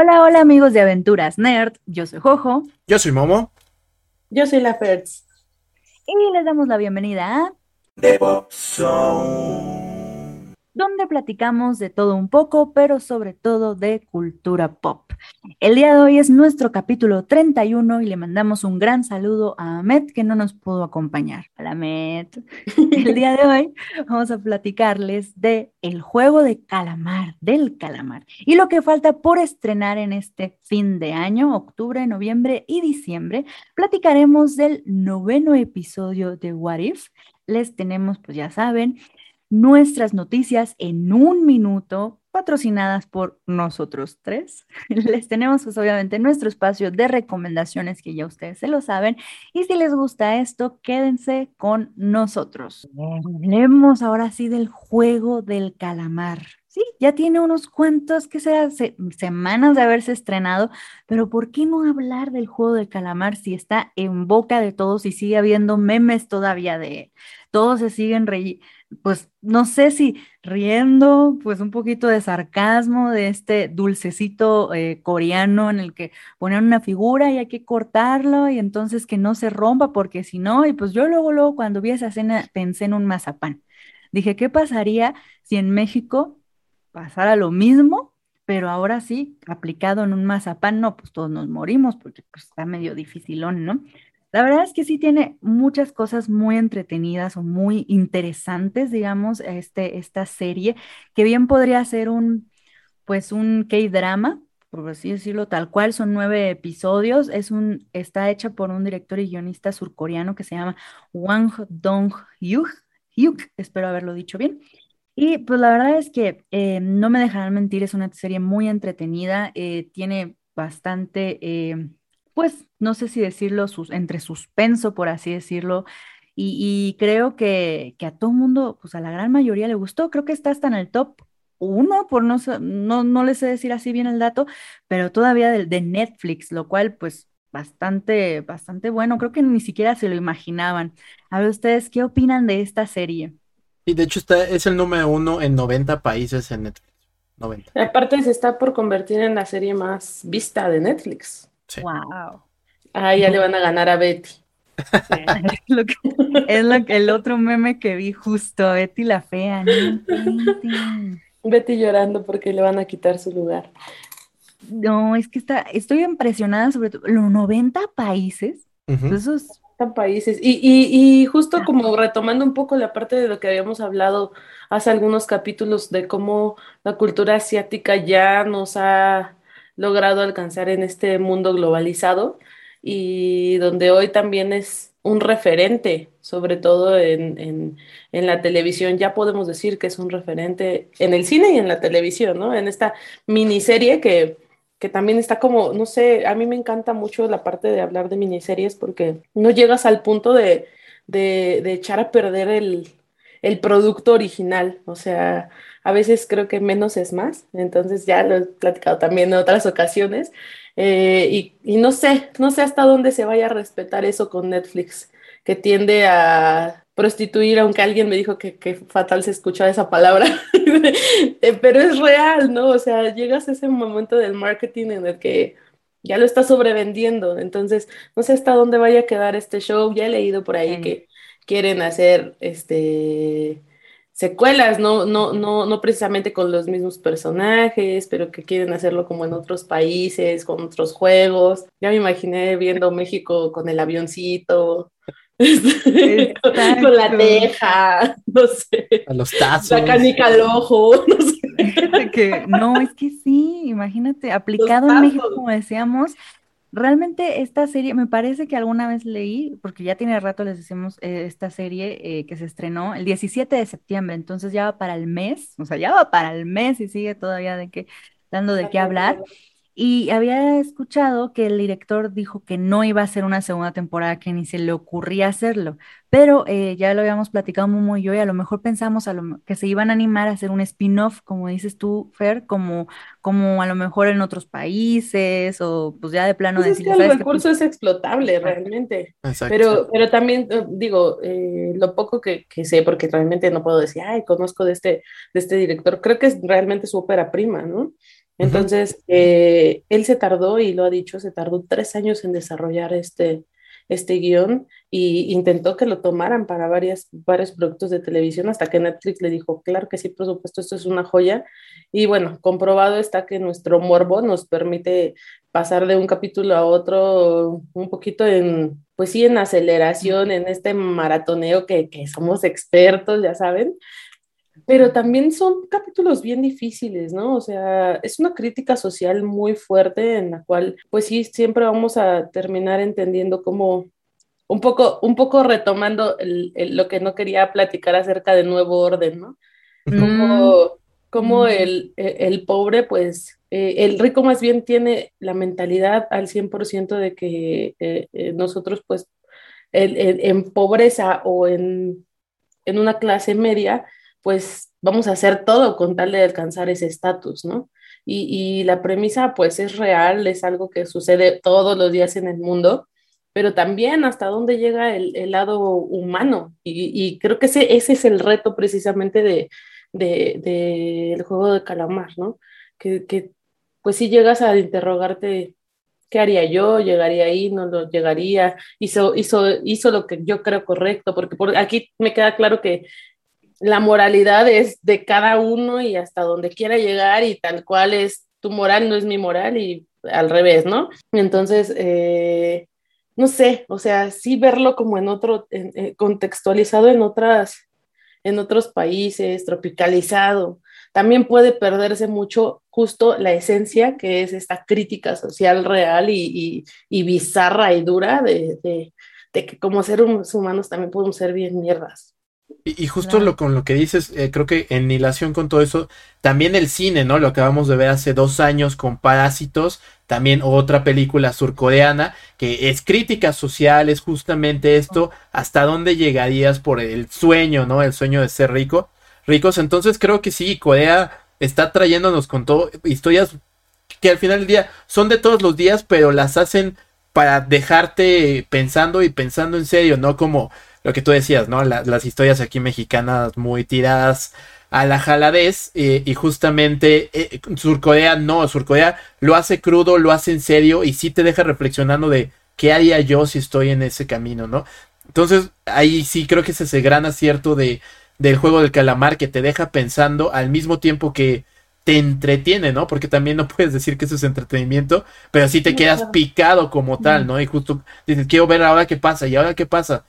Hola, hola amigos de Aventuras Nerd, yo soy Jojo. Yo soy Momo. Yo soy la Fertz. Y les damos la bienvenida a The Pop Zone. Donde platicamos de todo un poco, pero sobre todo de cultura pop. El día de hoy es nuestro capítulo 31 y le mandamos un gran saludo a Ahmed que no nos pudo acompañar. Hola Ahmed. El día de hoy vamos a platicarles de El juego de calamar, del calamar, y lo que falta por estrenar en este fin de año, octubre, noviembre y diciembre. Platicaremos del noveno episodio de What If. Les tenemos, pues ya saben, nuestras noticias en un minuto, patrocinadas por nosotros tres. Les tenemos pues obviamente nuestro espacio de recomendaciones que ya ustedes se lo saben. Y si les gusta esto, quédense con nosotros. Hablemos ahora sí del juego del calamar. Sí, ya tiene unos cuantos que sea se, semanas de haberse estrenado, pero ¿por qué no hablar del juego del calamar si está en boca de todos y sigue habiendo memes todavía de él? Todos se siguen reyendo pues no sé si riendo, pues un poquito de sarcasmo de este dulcecito eh, coreano en el que ponen una figura y hay que cortarlo y entonces que no se rompa porque si no, y pues yo luego, luego cuando vi esa escena pensé en un mazapán. Dije, ¿qué pasaría si en México pasara lo mismo, pero ahora sí, aplicado en un mazapán? No, pues todos nos morimos porque pues, está medio dificilón, ¿no? La verdad es que sí tiene muchas cosas muy entretenidas o muy interesantes, digamos, este, esta serie, que bien podría ser un, pues un K-drama, por así decirlo, tal cual, son nueve episodios, es un, está hecha por un director y guionista surcoreano que se llama Wang Dong-hyuk, Hyuk, espero haberlo dicho bien. Y pues la verdad es que eh, no me dejarán mentir, es una serie muy entretenida, eh, tiene bastante... Eh, pues, no sé si decirlo, sus, entre suspenso, por así decirlo, y, y creo que, que, a todo mundo, pues a la gran mayoría le gustó, creo que está hasta en el top uno, por no, no, no les sé decir así bien el dato, pero todavía de, de Netflix, lo cual, pues, bastante, bastante bueno, creo que ni siquiera se lo imaginaban. A ver, ustedes, ¿qué opinan de esta serie? Y de hecho está, es el número uno en 90 países en Netflix. 90. Aparte se está por convertir en la serie más vista de Netflix. Sí. Wow. Ah, ya le van a ganar a Betty. Sí, es lo que, es lo que- el otro meme que vi justo, Betty la fea. no. Betty llorando porque le van a quitar su lugar. No, es que está, estoy impresionada sobre todo, los 90 países, Ujú. pues eso es, Están países. Y, y, y justo como retomando un poco la parte de lo que habíamos hablado hace algunos capítulos de cómo la cultura asiática ya nos ha logrado alcanzar en este mundo globalizado y donde hoy también es un referente, sobre todo en, en, la televisión. Ya podemos decir que es un referente en el cine y en la televisión, ¿no? En esta miniserie que que también está como, no sé, a mí me encanta mucho la parte de hablar de miniseries porque no llegas al punto de, de, de echar a perder el, el producto original. O sea, a veces creo que menos es más. Entonces ya lo he platicado también en otras ocasiones. Eh, y, y no sé, no sé hasta dónde se vaya a respetar eso con Netflix, que tiende a prostituir, aunque alguien me dijo que, que fatal se escuchaba esa palabra, Eh, pero es real, ¿no? O sea, llegas a ese momento del marketing en el que ya lo estás sobrevendiendo, entonces no sé hasta dónde vaya a quedar este show, ya he leído por ahí Sí. que quieren hacer este secuelas, no, no, no, no precisamente con los mismos personajes, pero que quieren hacerlo como en otros países, con otros juegos. Ya me imaginé viendo México con el avioncito, con, la teja, no sé, A los tazos. la canica al ojo, no sé. fíjate que, no, es que sí, imagínate, aplicado en. México, como decíamos, realmente esta serie, me parece que alguna vez leí, porque ya tiene rato les decimos, eh, esta serie eh, que se estrenó el 17 de septiembre, entonces ya va para el mes, o sea, ya va para el mes y sigue todavía de que, dando de qué hablar. Y había escuchado que el director dijo que no iba a hacer una segunda temporada, que ni se le ocurría hacerlo, pero eh, ya lo habíamos platicado Momo y yo, y a lo mejor pensamos a lo, que se iban a animar a hacer un spin-off, como dices tú, Fer, como, como a lo mejor en otros países, o pues ya de plano Pues es decir, que el recurso es explotable realmente. Exacto. Pero, pero también eh, digo, eh, lo poco que, que sé, porque realmente no puedo decir, ay, conozco de este, de este director, creo que es realmente su ópera prima, ¿no? Entonces, eh, él se tardó, y lo ha dicho, se tardó tres años en desarrollar este, este guion y intentó que lo tomaran para varias, varios productos de televisión hasta que Netflix le dijo, claro que sí, por supuesto, esto es una joya. Y bueno, comprobado está que nuestro morbo nos permite pasar de un capítulo a otro un poquito en, pues sí, en aceleración, en este maratoneo que, que somos expertos, ya saben, pero también son capítulos bien difíciles, ¿no? O sea, es una crítica social muy fuerte en la cual, pues sí, siempre vamos a terminar entendiendo cómo, un poco, un poco retomando lo que no quería platicar acerca del nuevo orden, ¿no? Como, mm. el, el, pobre, pues, eh, el rico más bien tiene la mentalidad al 100% de que eh, eh, nosotros, pues, en pobreza o en, en una clase media, pues vamos a hacer todo con tal de alcanzar ese estatus, ¿no? Y, la premisa pues es real, es algo que sucede todos los días en el mundo, pero también hasta dónde llega el, lado humano. Y, creo que ese, ese es el reto precisamente del de, juego de calamar, ¿no? Que, pues si llegas a interrogarte, ¿qué haría yo? ¿Llegaría ahí? ¿No lo llegaría? Hizo, hizo, hizo lo que yo creo correcto, porque por aquí me queda claro que la moralidad es de cada uno y hasta donde quiera llegar y tal cual es tu moral, no es mi moral y al revés, ¿no? Entonces, eh, no sé, o sea, sí verlo como en otro, eh, contextualizado en otras, en otros países, tropicalizado, también puede perderse mucho justo la esencia que es esta crítica social real y, bizarra y dura de, de que como seres humanos también podemos ser bien mierdas. Y, justo lo con lo que dices, eh, creo que en hilación con todo eso, también el cine, ¿no? Lo acabamos de ver hace dos años con Parásitos, también otra película surcoreana, que es crítica social, es justamente esto, hasta dónde llegarías por el sueño, ¿no? El sueño de ser rico, ricos. Entonces creo que sí, Corea está trayéndonos con todo historias que al final del día son de todos los días, pero las hacen para dejarte pensando y pensando en serio, ¿no? Como lo que tú decías, ¿no? las historias aquí mexicanas muy tiradas a la jaladez eh, y justamente eh, Surcorea no, Surcorea lo hace crudo, lo hace en serio y sí te deja reflexionando de qué haría yo si estoy en ese camino, ¿no? Entonces ahí sí creo que es ese gran acierto de, del juego del calamar que te deja pensando al mismo tiempo que te entretiene, ¿no? Porque también no puedes decir que eso es entretenimiento, pero sí te quedas picado como tal, ¿no? Y justo dices, quiero ver ahora qué pasa y ahora qué pasa.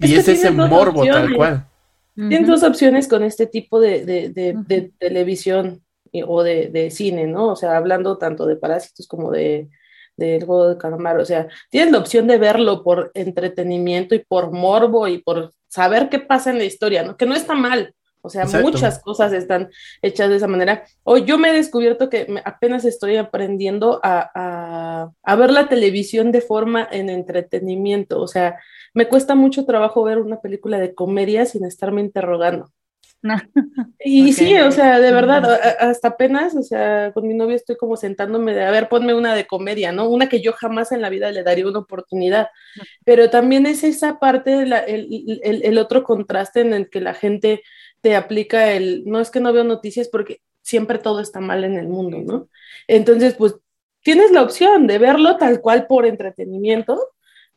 Y es, ese morbo tal cual. Tienes dos opciones con este tipo de, televisión o de, cine, ¿no? O sea, hablando tanto de parásitos como de del juego de calamar, o sea, tienes la opción de verlo por entretenimiento y por morbo y por saber qué pasa en la historia, ¿no? Que no está mal, o sea, muchas cosas están hechas de esa manera. Hoy yo me he descubierto que apenas estoy aprendiendo a, a, ver la televisión de forma en entretenimiento, o sea, me cuesta mucho trabajo ver una película de comedia sin estarme interrogando. Y sí, o sea, de verdad, hasta apenas, o sea, con mi novio estoy como sentándome de, a ver, ponme una de comedia, ¿no? Una que yo jamás en la vida le daría una oportunidad. Pero también es esa parte, el, el, el, otro contraste en el que la gente te aplica el, no es que no veo noticias porque siempre todo está mal en el mundo, ¿no? Entonces, pues tienes la opción de verlo tal cual por entretenimiento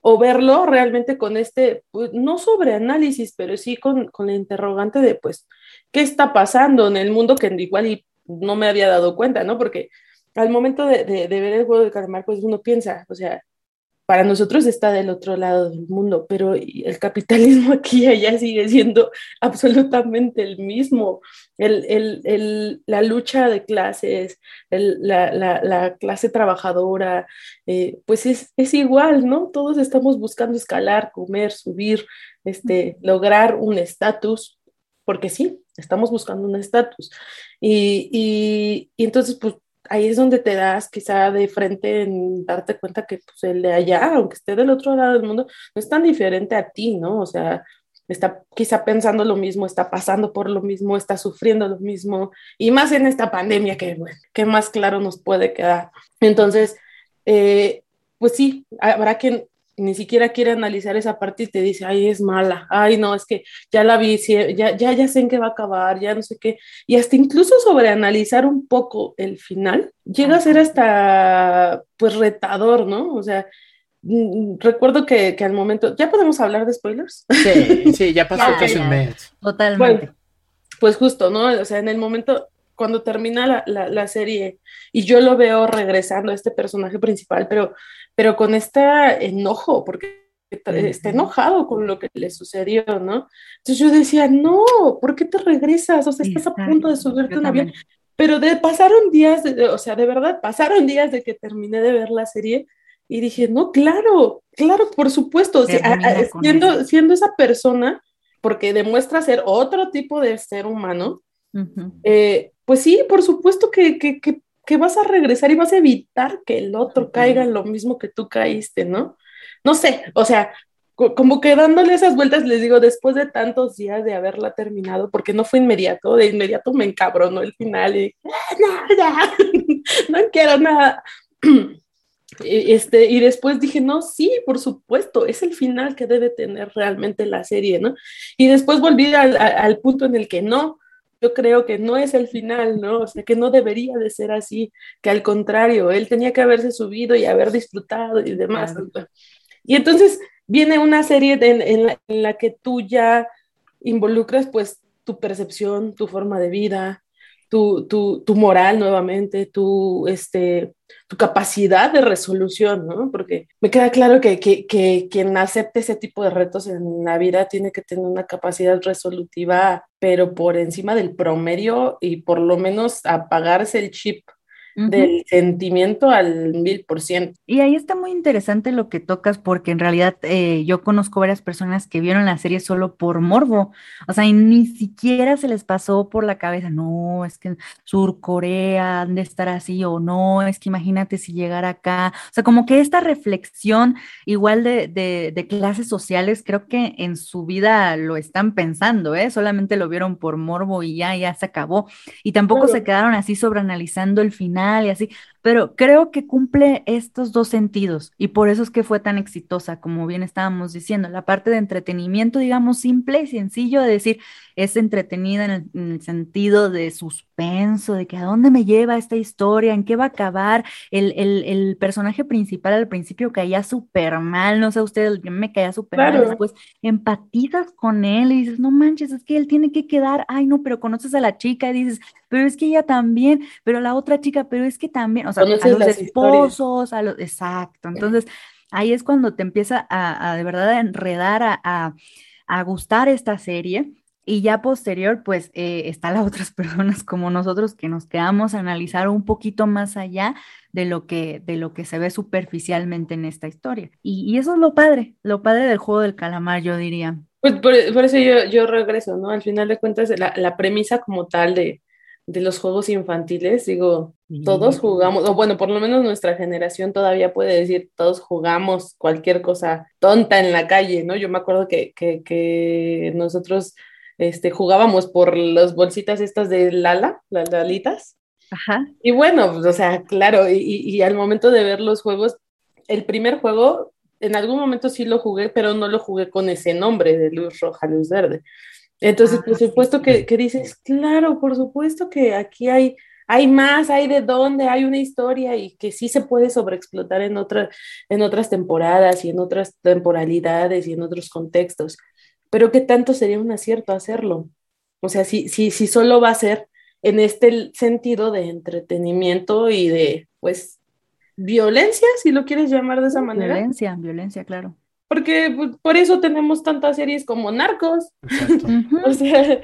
o verlo realmente con este, pues, no sobre análisis, pero sí con, con la interrogante de, pues, ¿qué está pasando en el mundo que igual no me había dado cuenta, ¿no? Porque al momento de, de, de ver el juego de calamar, pues uno piensa, o sea, para nosotros está del otro lado del mundo, pero el capitalismo aquí y allá sigue siendo absolutamente el mismo. la lucha de clases, la, clase trabajadora, eh, pues es, igual, ¿no? Todos estamos buscando escalar, comer, subir, este, lograr un estatus, porque sí, estamos buscando un estatus. y, y entonces, pues ahí es donde te das quizá de frente en darte cuenta que pues, el de allá, aunque esté del otro lado del mundo, no es tan diferente a ti, ¿no? O sea, está quizá pensando lo mismo, está pasando por lo mismo, está sufriendo lo mismo, y más en esta pandemia que, bueno, más claro nos puede quedar. Entonces, eh, pues sí, habrá que ni siquiera quiere analizar esa parte y te dice, ay, es mala, ay, no, es que ya la vi, ya, ya, ya sé en qué va a acabar, ya no sé qué, y hasta incluso sobreanalizar un poco el final, llega a ser hasta, pues, retador, ¿no? O sea, mm, recuerdo que, que al momento, ¿ya podemos hablar de spoilers? Sí, sí, ya pasó casi un mes. Totalmente. pues justo, ¿no? O sea, en el momento, cuando termina la, la, la, serie y yo lo veo regresando a este personaje principal, pero, pero con este enojo, porque está enojado con lo que le sucedió, ¿no? Entonces yo decía, no, ¿por qué te regresas? O sea, estás a punto de subirte un avión. Pero de, pasaron días, de, o sea, de verdad, pasaron días de que terminé de ver la serie y dije, no, claro, claro, por supuesto, siendo, siendo esa persona, porque demuestra ser otro tipo de ser humano, eh, pues sí, por supuesto que, que, que, vas a regresar y vas a evitar que el otro caiga en lo mismo que tú caíste, ¿no? No sé, o sea, como que dándole esas vueltas, les digo, después de tantos días de haberla terminado, porque no fue inmediato, de inmediato me encabronó el final y ah, no, no quiero nada. Este, y después dije, no, sí, por supuesto, es el final que debe tener realmente la serie, ¿no? Y después volví al, al punto en el que no, yo creo que no es el final, ¿no? O sea, que no debería de ser así, que al contrario, él tenía que haberse subido y haber disfrutado y demás. Y entonces viene una serie en, la, en, la, que tú ya involucras pues tu percepción, tu forma de vida, tu, tu, tu moral nuevamente, tu, este, tu capacidad de resolución, ¿no? Porque me queda claro que, que, que, quien acepte ese tipo de retos en la vida tiene que tener una capacidad resolutiva, pero por encima del promedio y por lo menos apagarse el chip del sentimiento al mil por ciento. Y ahí está muy interesante lo que tocas, porque en realidad eh, yo conozco varias personas que vieron la serie solo por morbo, o sea, y ni siquiera se les pasó por la cabeza, no, es que Surcorea han de estar así, o no, es que imagínate si llegara acá, o sea, como que esta reflexión igual de, de, de clases sociales, creo que en su vida lo están pensando, ¿eh? Solamente lo vieron por morbo y ya, ya se acabó, y tampoco se quedaron así sobreanalizando el final y así, pero creo que cumple estos dos sentidos y por eso es que fue tan exitosa, como bien estábamos diciendo, la parte de entretenimiento, digamos, simple y sencillo de decir, es entretenida en el, sentido de suspenso, de que a dónde me lleva esta historia, en qué va a acabar, el, el, el personaje principal al principio caía súper mal, no sé ustedes, yo me caía súper mal, después empatizas con él y dices, no manches, es que él tiene que quedar, ay no, pero conoces a la chica y dices, pero es que ella también, pero la otra chica, pero es que también, o sea, a los esposos, a los, exacto, entonces ahí es cuando te empieza a, de verdad a enredar, a, a, gustar esta serie. Y ya posterior, pues eh, están las otras personas como nosotros que nos quedamos a analizar un poquito más allá de lo que, de lo que se ve superficialmente en esta historia. Y, eso es lo padre, lo padre del juego del calamar, yo diría. Pues por, eso yo, yo, regreso, ¿no? Al final de cuentas, la, la premisa como tal de, de los juegos infantiles, digo, todos jugamos, o bueno, por lo menos nuestra generación todavía puede decir, todos jugamos cualquier cosa tonta en la calle, ¿no? Yo me acuerdo que, que, que nosotros este, jugábamos por las bolsitas estas de Lala, las Lalitas. Ajá. Y bueno, pues, o sea, claro, y, y, al momento de ver los juegos, el primer juego, en algún momento sí lo jugué, pero no lo jugué con ese nombre de luz roja, luz verde. Entonces, ah, por supuesto que, que, dices, claro, por supuesto que aquí hay, hay más, hay de dónde, hay una historia y que sí se puede sobreexplotar en, otra, en otras temporadas y en otras temporalidades y en otros contextos. Pero ¿qué tanto sería un acierto hacerlo? O sea, si, si, si solo va a ser en este sentido de entretenimiento y de, pues, violencia, si lo quieres llamar de esa manera. Violencia, violencia, claro porque pues, por eso tenemos tantas series como Narcos. o sea,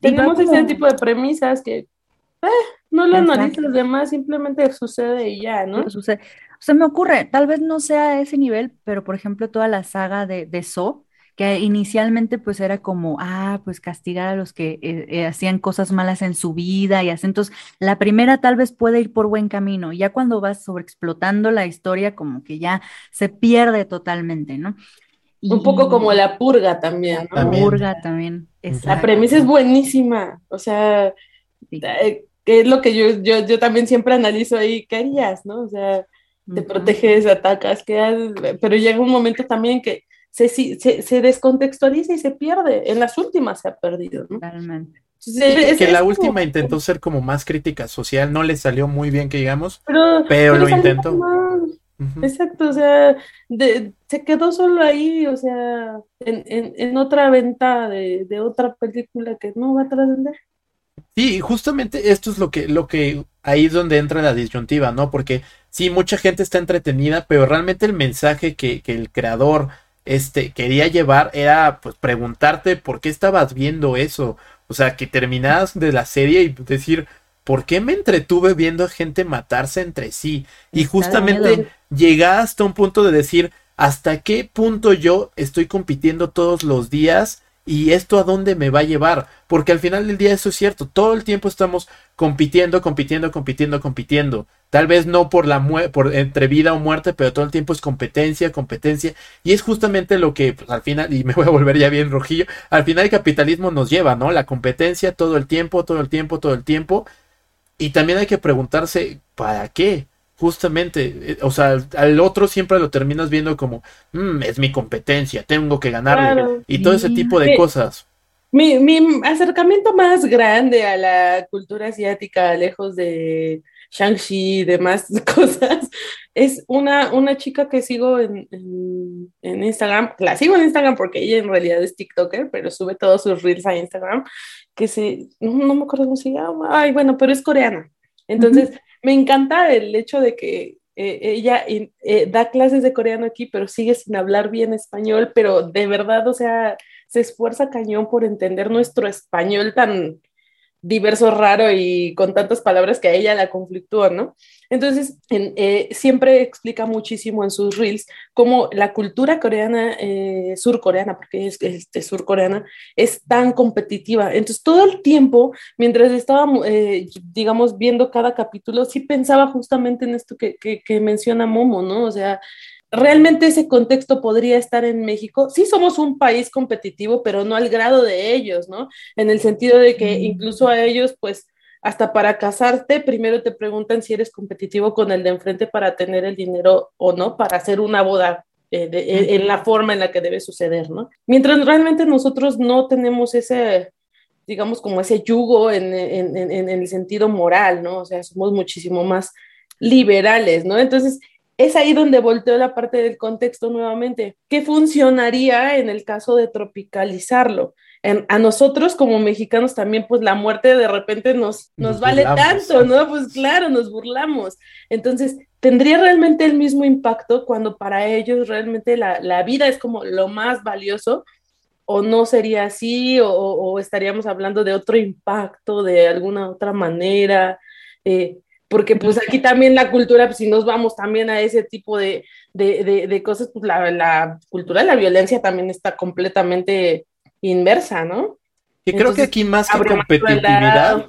tenemos ese tipo de premisas que eh, no lo analizas demás, simplemente sucede y ya, ¿no? Sucede. O sea, me ocurre, tal vez no sea a ese nivel, pero por ejemplo, toda la saga de, de So, que inicialmente pues era como, ah, pues castigar a los que eh, eh, hacían cosas malas en su vida y así. Entonces, la primera tal vez puede ir por buen camino, ya cuando vas sobreexplotando la historia, como que ya se pierde totalmente, ¿no? Un poco como la purga también. La purga también. La premisa es buenísima, o sea, eh, es lo que yo, yo, yo también siempre analizo ahí, ¿qué harías, no? O sea, te proteges, atacas, que pero llega un momento también que se, se, se, descontextualiza y se pierde. En las últimas se ha perdido, ¿no? Totalmente. que la última intentó ser como más crítica social, no le salió muy bien que digamos, pero, lo intentó. Exacto, o sea, se quedó solo ahí, o sea, en, en, en otra venta de, de, otra película que no va a trascender. Sí, justamente esto es lo que, lo que ahí es donde entra la disyuntiva, ¿no? Porque sí, mucha gente está entretenida, pero realmente el mensaje que, que el creador este, quería llevar era pues preguntarte por qué estabas viendo eso. O sea, que terminabas de la serie y decir, ¿por qué me entretuve viendo a gente matarse entre sí? Y justamente llega hasta un punto de decir, ¿hasta qué punto yo estoy compitiendo todos los días? ¿Y esto a dónde me va a llevar? Porque al final del día eso es cierto, todo el tiempo estamos compitiendo, compitiendo, compitiendo, compitiendo. Tal vez no por la por entre vida o muerte, pero todo el tiempo es competencia, competencia. Y es justamente lo que pues, al final, y me voy a volver ya bien rojillo, al final el capitalismo nos lleva, ¿no? La competencia todo el tiempo, todo el tiempo, todo el tiempo. Y también hay que preguntarse, ¿para qué? Justamente, eh, o sea, al otro siempre lo terminas viendo como, mm, es mi competencia, tengo que ganarle, y todo ese tipo de cosas. Mi, mi, acercamiento más grande a la cultura asiática, lejos de Shang-Chi y demás cosas, es una, una chica que sigo en, en, Instagram, la sigo en Instagram porque ella en realidad es TikToker, pero sube todos sus reels a Instagram, que se, no, me acuerdo cómo se llama, ay, bueno, pero es coreana. Entonces, me encanta el hecho de que eh, ella eh, da clases de coreano aquí, pero sigue sin hablar bien español, pero de verdad, o sea, se esfuerza cañón por entender nuestro español tan, diverso, raro y con tantas palabras que a ella la conflictúan, ¿no? Entonces, eh, siempre explica muchísimo en sus reels cómo la cultura coreana, eh, surcoreana, porque es este, surcoreana, es tan competitiva. Entonces, todo el tiempo, mientras estaba, eh, digamos, viendo cada capítulo, sí pensaba justamente en esto que, que, que menciona Momo, ¿no? O sea, realmente ese contexto podría estar en México. Sí somos un país competitivo, pero no al grado de ellos, ¿no? En el sentido de que incluso a ellos, pues, hasta para casarte, primero te preguntan si eres competitivo con el de enfrente para tener el dinero o no, para hacer una boda eh, en la forma en la que debe suceder, ¿no? Mientras realmente nosotros no tenemos ese, digamos, como ese yugo en, en, en el sentido moral, ¿no? O sea, somos muchísimo más liberales, ¿no? Entonces, es ahí donde volteo la parte del contexto nuevamente. ¿Qué funcionaría en el caso de tropicalizarlo? a nosotros como mexicanos también, pues la muerte de repente nos, nos, vale tanto, ¿no? Pues claro, nos burlamos. Entonces, ¿tendría realmente el mismo impacto cuando para ellos realmente la, la vida es como lo más valioso? ¿O no sería así? ¿O, o estaríamos hablando de otro impacto de alguna otra manera? Eh, porque pues aquí también la cultura, pues, si nos vamos también a ese tipo de, de, de, cosas, pues la, la, cultura de la violencia también está completamente inversa, ¿no? Y creo que aquí más que competitividad,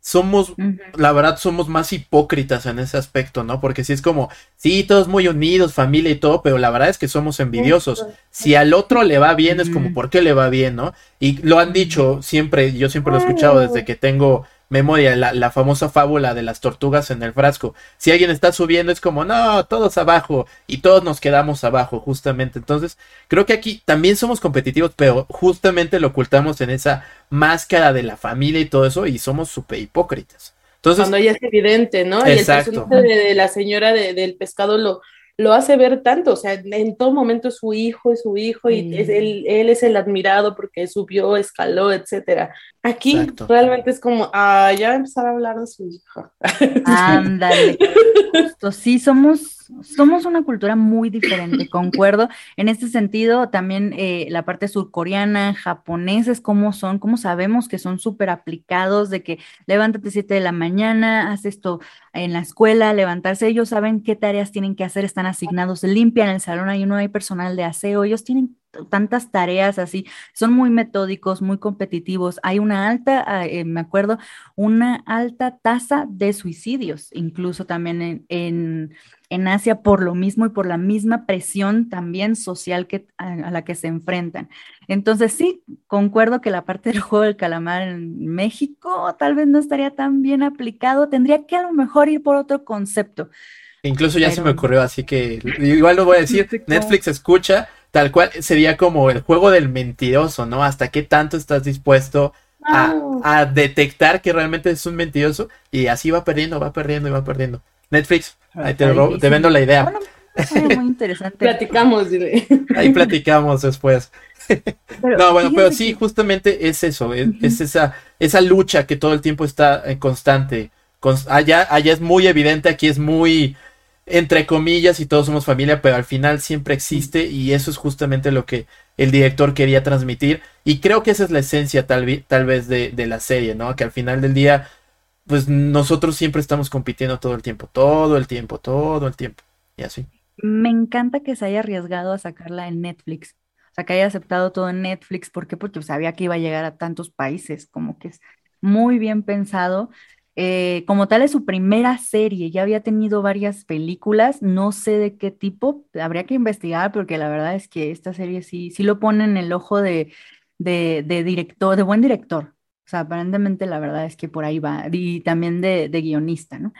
somos, la verdad, somos más hipócritas en ese aspecto, ¿no? Porque si es como, sí, todos muy unidos, familia y todo, pero la verdad es que somos envidiosos. Si al otro le va bien, es como, ¿por qué le va bien, no? Y lo han dicho siempre, yo siempre lo he escuchado desde que tengo memoria, la, la, famosa fábula de las tortugas en el frasco. Si alguien está subiendo es como, no, todos abajo y todos nos quedamos abajo, justamente. Entonces, creo que aquí también somos competitivos, pero justamente lo ocultamos en esa máscara de la familia y todo eso y somos súper hipócritas. Entonces, Cuando ya es evidente, ¿no? Y el personaje de, la señora del pescado lo, lo hace ver tanto, o sea, en todo momento su hijo, es su hijo, y es, él, él, es el admirado porque subió, escaló, etcétera. Aquí realmente es como, ah, ya empezar a hablar de su hijo. Ándale. sí, somos, somos una cultura muy diferente, concuerdo. En este sentido, también eh, la parte surcoreana, japoneses, cómo son, cómo sabemos que son súper aplicados, de que levántate 7 de la mañana, haz esto en la escuela, levantarse, ellos saben qué tareas tienen que hacer, están asignados, limpian el salón, ahí no hay personal de aseo, ellos tienen tantas tareas así, son muy metódicos, muy competitivos. Hay una alta, ah, eh, me acuerdo, una alta tasa de suicidios, incluso también en, en, Asia, por lo mismo y por la misma presión también social que, a, la que se enfrentan. Entonces, sí, concuerdo que la parte del juego del calamar en México tal vez no estaría tan bien aplicado, tendría que a lo mejor ir por otro concepto Incluso ya se me ocurrió, así que igual lo voy a decir, Netflix escucha, tal cual sería como el juego del mentiroso, ¿no? Hasta qué tanto estás dispuesto a, detectar que realmente es un mentiroso y así va perdiendo, va perdiendo y va perdiendo. Netflix, ahí te, te vendo la idea. muy interesante. platicamos, dile. Ahí platicamos después. no, bueno, pero sí, justamente es eso, es, esa, esa lucha que todo el tiempo está en constante. allá, allá es muy evidente, aquí es muy entre comillas y todos somos familia, pero al final siempre existe y eso es justamente lo que el director quería transmitir y creo que esa es la esencia tal, tal vez de, de, la serie, ¿no? Que al final del día, pues nosotros siempre estamos compitiendo todo el tiempo, todo el tiempo, todo el tiempo y así. Me encanta que se haya arriesgado a sacarla en Netflix, o sea, que haya aceptado todo en Netflix, ¿por qué? Porque sabía que iba a llegar a tantos países, como que es muy bien pensado eh, como tal es su primera serie, ya había tenido varias películas, no sé de qué tipo, habría que investigar porque la verdad es que esta serie sí, sí lo pone en el ojo de, de, director, de buen director. O sea, aparentemente la verdad es que por ahí va, y también de, guionista, ¿no?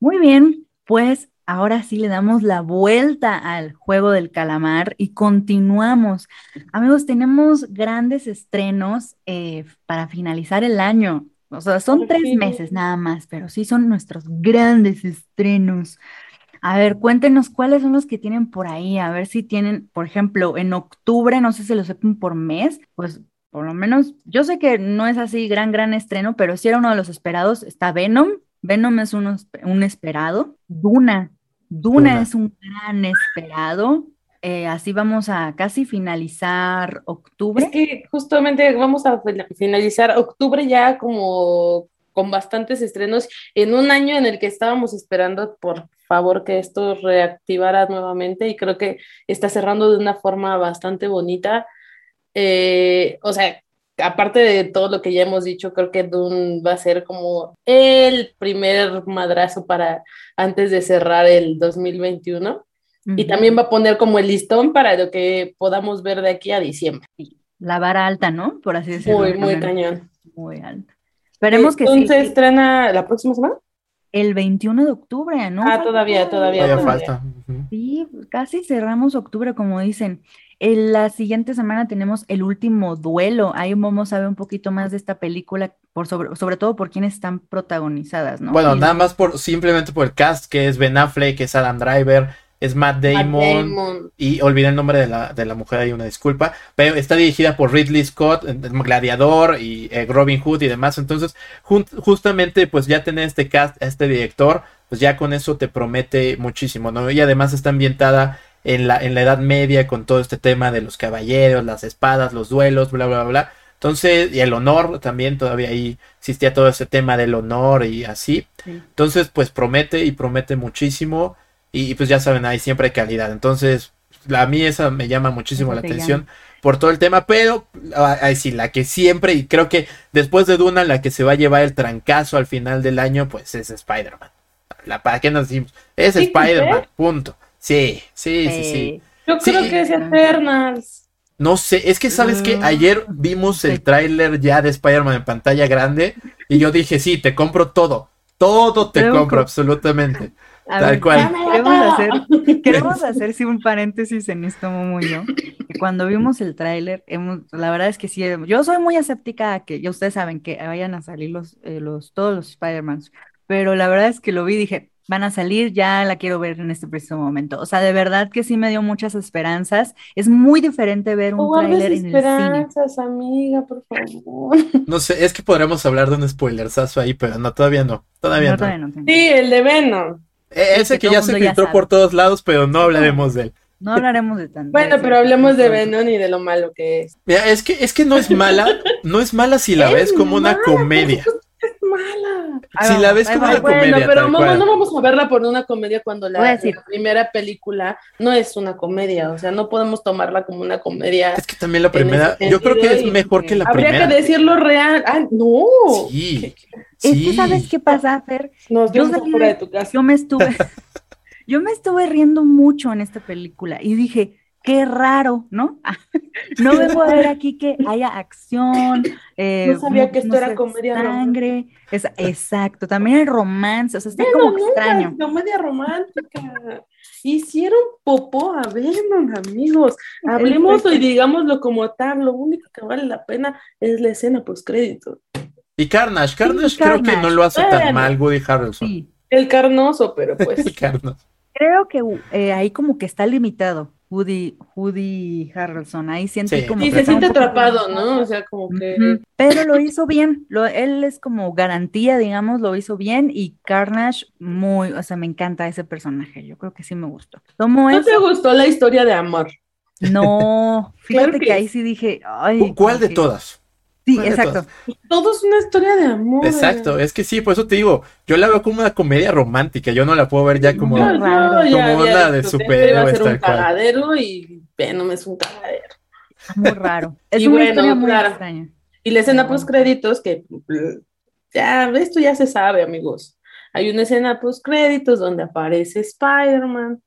Muy bien, pues ahora sí le damos la vuelta al juego del calamar y continuamos. Amigos, tenemos grandes estrenos eh, para finalizar el año. O sea, son tres meses nada más, pero sí son nuestros grandes estrenos. A ver, cuéntenos cuáles son los que tienen por ahí, a ver si tienen, por ejemplo, en octubre, no sé si lo sepan por mes, pues por lo menos, yo sé que no es así gran, gran estreno, pero sí era uno de los esperados, está Venom, Venom es un esperado, Duna, Duna es un gran esperado, eh, así vamos a casi finalizar octubre. Es que justamente vamos a finalizar octubre ya como con bastantes estrenos en un año en el que estábamos esperando, por favor, que esto reactivara nuevamente y creo que está cerrando de una forma bastante bonita. Eh, o sea, aparte de todo lo que ya hemos dicho, creo que Dune va a ser como el primer madrazo para antes de cerrar el 2021. Y también va a poner como el listón para lo que podamos ver de aquí a diciembre. La vara alta, ¿no? Por así decirlo. Muy, muy cañón. Muy alta. Esperemos que sí. Entonces estrena la próxima semana. El 21 de octubre, ¿no? Ah, todavía, todavía. Todavía falta. Sí, casi cerramos octubre, como dicen. En la siguiente semana tenemos el último duelo. Ahí vamos a ver un poquito más de esta película, por sobre, sobre todo por quienes están protagonizadas, ¿no? Bueno, nada más por simplemente por el cast, que es Ben Affleck, que es Adam Driver, es Matt Damon, y olvidé el nombre de la, de la mujer ahí una disculpa, pero está dirigida por Ridley Scott, Gladiador y eh, Robin Hood y demás, entonces justamente pues ya tener este cast, este director, pues ya con eso te promete muchísimo, ¿no? Y además está ambientada en la, en la Edad Media con todo este tema de los caballeros, las espadas, los duelos, bla, bla, bla. Entonces, y el honor también, todavía ahí existía todo ese tema del honor y así. Entonces, pues promete y promete muchísimo. Y, pues ya saben, hay siempre calidad. Entonces, a mí esa me llama muchísimo la atención por todo el tema, pero ahí sí, la que siempre, y creo que después de Duna, la que se va a llevar el trancazo al final del año, pues es Spider-Man. La, ¿Para qué nos decimos? Es Spider-Man, punto. Sí, sí, sí, sí. Yo creo que es Eternals. No sé, es que sabes que mm, ayer vimos el tráiler ya de Spider-Man en pantalla grande y yo dije, sí, te compro todo. Todo te compro, absolutamente. Tal cual. Queremos hacer, queremos hacer sí, un paréntesis en esto, muy yo. Cuando vimos el tráiler, la verdad es que sí, yo soy muy escéptica a que, ya ustedes saben, que vayan a salir los, eh, los todos los Spider-Mans, pero la verdad es que lo vi y dije, van a salir, ya la quiero ver en este preciso momento. O sea, de verdad que sí me dio muchas esperanzas. Es muy diferente ver un tráiler en el cine. esperanzas, amiga, por favor. No sé, es que podríamos hablar de un spoilersazo ahí, pero no, todavía no. Todavía no. sí, el de Venom. E-, ese que, ya se filtró por todos lados, pero no hablaremos de él. No hablaremos de tanto. Bueno, pero hablemos de Venom y de lo malo que es. Mira, es que, es que no es mala, no es mala si la ves como una comedia. Si la ves como una comedia. Bueno, pero no, vamos a verla por una comedia cuando la, primera película no es una comedia. O sea, no podemos tomarla como una comedia. Es que también la primera, yo creo que es mejor que la primera. Habría que decirlo real. Ah, no. Sí. Es que sabes qué pasa, Fer. Nos yo, fuera de tu casa. yo me estuve, yo me estuve riendo mucho en esta película y dije, qué raro, ¿no? no vengo a ver aquí que haya acción. Eh, no sabía que esto era comedia sangre. Es, exacto, también el romance, o sea, está como extraño. Comedia romántica. Hicieron popó a vernos, amigos. Hablemos y digámoslo como tal. Lo único que vale la pena es la escena post crédito. Y Carnage, Carnage, creo que no lo hace tan mal Woody Harrelson. Sí. El carnoso, pero pues. el carnoso. Creo que eh, ahí como que está limitado. Woody, Woody Harrelson, ahí siente como y se siente atrapado, ¿no? O sea, como que... Pero lo hizo bien, lo, él es como garantía, digamos, lo hizo bien y Carnage muy, o sea, me encanta ese personaje, yo creo que sí me gustó. ¿No te gustó la historia de amor? No, fíjate que... ahí sí dije, ay. ¿Cuál de todas? Sí, exacto. Todo es una historia de amor. Exacto, es que sí, por eso te digo, yo la veo como una comedia romántica, yo no la puedo ver ya como, como una de superhéroes. un cagadero y Venom es un cagadero. Muy raro. Es una historia muy extraña. Y la escena post créditos que ya, esto ya se sabe, amigos. Hay una escena post créditos donde aparece Spider-Man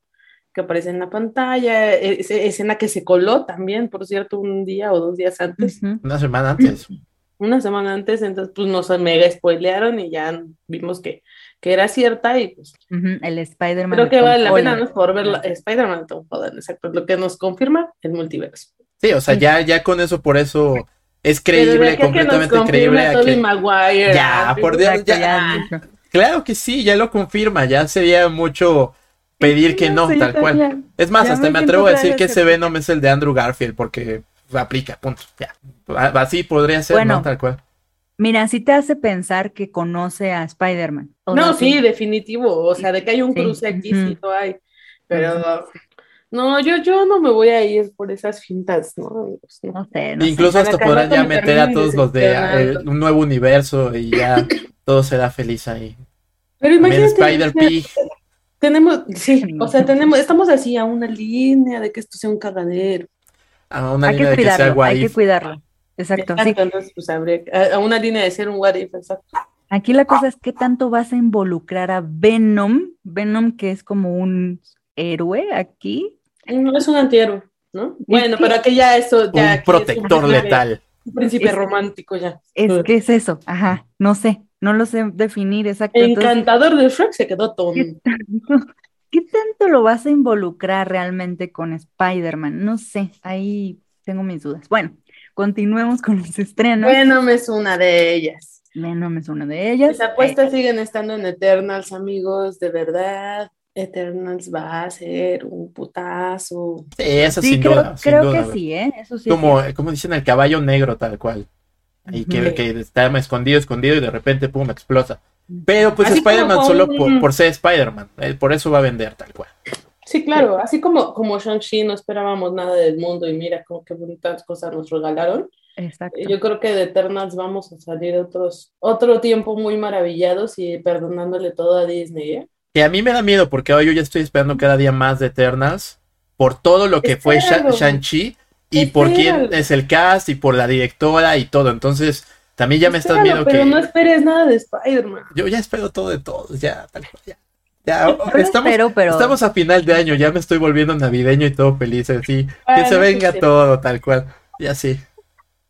que aparece en la pantalla, e, escena que se coló también, por cierto, un día o dos días antes. Una semana antes. Una semana antes, entonces pues nos mega spoilearon y ya vimos que, que era cierta y pues... El Spider-Man. Creo que vale la pena no por ver Spider-Man Tom Holland, exacto, lo que nos confirma el multiverso. Sí, o sea, ya, ya con eso, por eso es creíble, completamente creíble. A Maguire, ya, por Dios, ya. Claro que sí, ya lo confirma, ya sería mucho pedir que no, tal cual. Es más, hasta me atrevo a decir que ese Venom es el de Andrew Garfield porque aplica, punto. Ya. Así podría ser, ¿no? Tal cual. Mira, si te hace pensar que conoce a Spider-Man. No, sí, definitivo. O sea, de que hay un cruce aquí, sí lo hay. Pero no, yo, yo no me voy a ir por esas fintas, ¿no? No, sé. Incluso hasta podrán ya meter a todos los de un nuevo universo y ya todo será feliz ahí. Pero imagínate. Spider-Pig. Tenemos, sí, o sea, tenemos, estamos así a una línea de que esto sea un cagadero. A una línea de que sea guay. Hay que cuidarlo. Exacto. sí. pues, a, una línea de ser un what exacto. Aquí la cosa es qué tanto vas a involucrar a Venom, Venom que es como un héroe aquí. No es un antihéroe, ¿no? Bueno, pero aquí ya eso ya un protector letal. Un príncipe romántico ya. Es que es eso, ajá, no sé. No lo sé definir exacto. Encantador de Shrek se quedó tonto. ¿qué tanto, lo vas a involucrar realmente con Spider-Man? No sé, ahí tengo mis dudas. Bueno, continuemos con los estrenos. Venom es una de ellas. Venom es una de ellas. Las apuestas eh, siguen estando en Eternals, amigos, de verdad. Eternals va a ser un putazo. Sí, eso sin creo, duda. Creo que sí, ¿eh? Eso sí. Como, como dicen, el caballo negro, tal cual. Y que, que, está escondido, escondido y de repente, pum, explota. Pero pues Spider-Man solo por, ser Spider-Man, eh, por eso va a vender tal cual. Sí, claro, así como, como Shang-Chi no esperábamos nada del mundo y mira como qué bonitas cosas nos regalaron. Exacto. Yo creo que de Eternals vamos a salir otros, otro tiempo muy maravillados y perdonándole todo a Disney, ¿eh? Que a mí me da miedo porque hoy yo ya estoy esperando cada día más de Eternals por todo lo que fue Shang-Chi y por quién es el cast y por la directora y todo. Entonces, también ya me estás viendo que. Pero no esperes nada de Spider-Man. Yo ya espero todo de todos, ya, tal ya. Ya, estamos, estamos a final de año, ya me estoy volviendo navideño y todo feliz, así. que se venga todo, tal cual. Ya sí.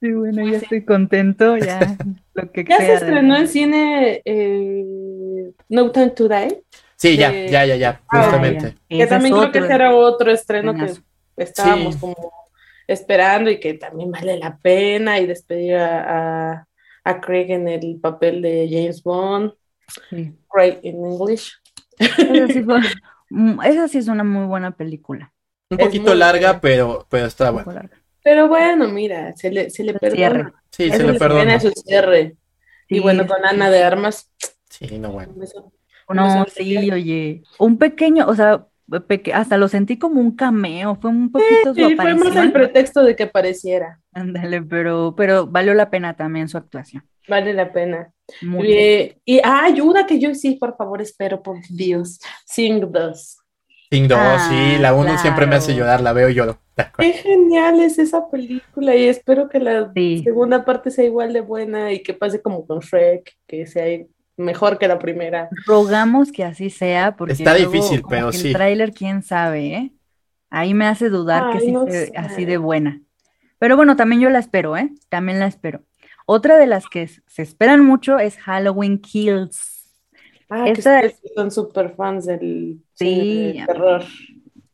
Sí, bueno, ya estoy contento, ya. lo que ya se estrenó en cine eh, No Time to Die. Sí, ya, ya, ya, ya, ah, justamente. Que también creo que ese era otro estreno que estábamos como esperando y que también vale la pena y despedir a, a, Craig en el papel de James Bond. Craig in English. Esa sí, es una muy buena película. Un poquito larga, pero, pero está buena. Pero bueno, mira, se le, se le perdona. Sí, se le perdona. Su cierre. y bueno, con Ana de Armas. Sí, no bueno. No, sí, oye. Un pequeño, o sea, hasta lo sentí como un cameo, fue un poquito sí, fue más el pretexto de que apareciera. Ándale, pero, pero valió la pena también su actuación. Vale la pena. y, y ah, ayuda que yo sí, por favor, espero, por Dios. Sing 2. Sing 2, sí, la 1 siempre me hace llorar, la veo y lloro. Qué genial es esa película y espero que la segunda parte sea igual de buena y que pase como con Shrek, que sea mejor que la primera. Rogamos que así sea, porque está difícil, pero sí. El tráiler, quién sabe, ¿eh? Ahí me hace dudar que sí no sé. así de buena. Pero bueno, también yo la espero, ¿eh? También la espero. Otra de las que se esperan mucho es Halloween Kills. Ah, que Esta- ustedes son súper fans del Sí, de terror.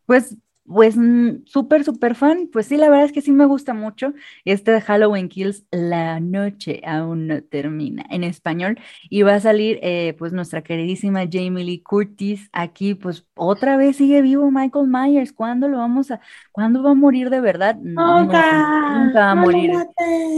Pues, pues mm, súper, súper fan. Pues sí, la verdad es que sí me gusta mucho. Este de Halloween Kills, La noche aún no termina en español. Y va a salir, eh, pues, nuestra queridísima Jamie Lee Curtis. Aquí, pues, otra vez sigue vivo Michael Myers. ¿Cuándo lo vamos a, cuándo va a morir de verdad? No, Nunca, nunca va a morir.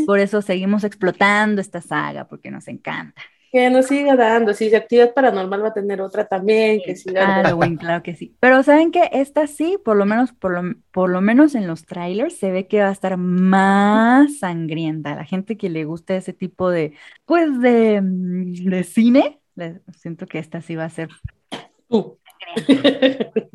Por eso seguimos explotando esta saga, porque nos encanta. Que nos siga dando. Si actividad paranormal va a tener otra también, que siga dando. Halloween, claro que sí. Pero ¿saben qué? Esta sí, por lo menos, por lo, por lo menos en los trailers, se ve que va a estar más sangrienta. La gente que le gusta ese tipo de, pues, de, mm, de cine, le- siento que esta sí va a ser. Tú.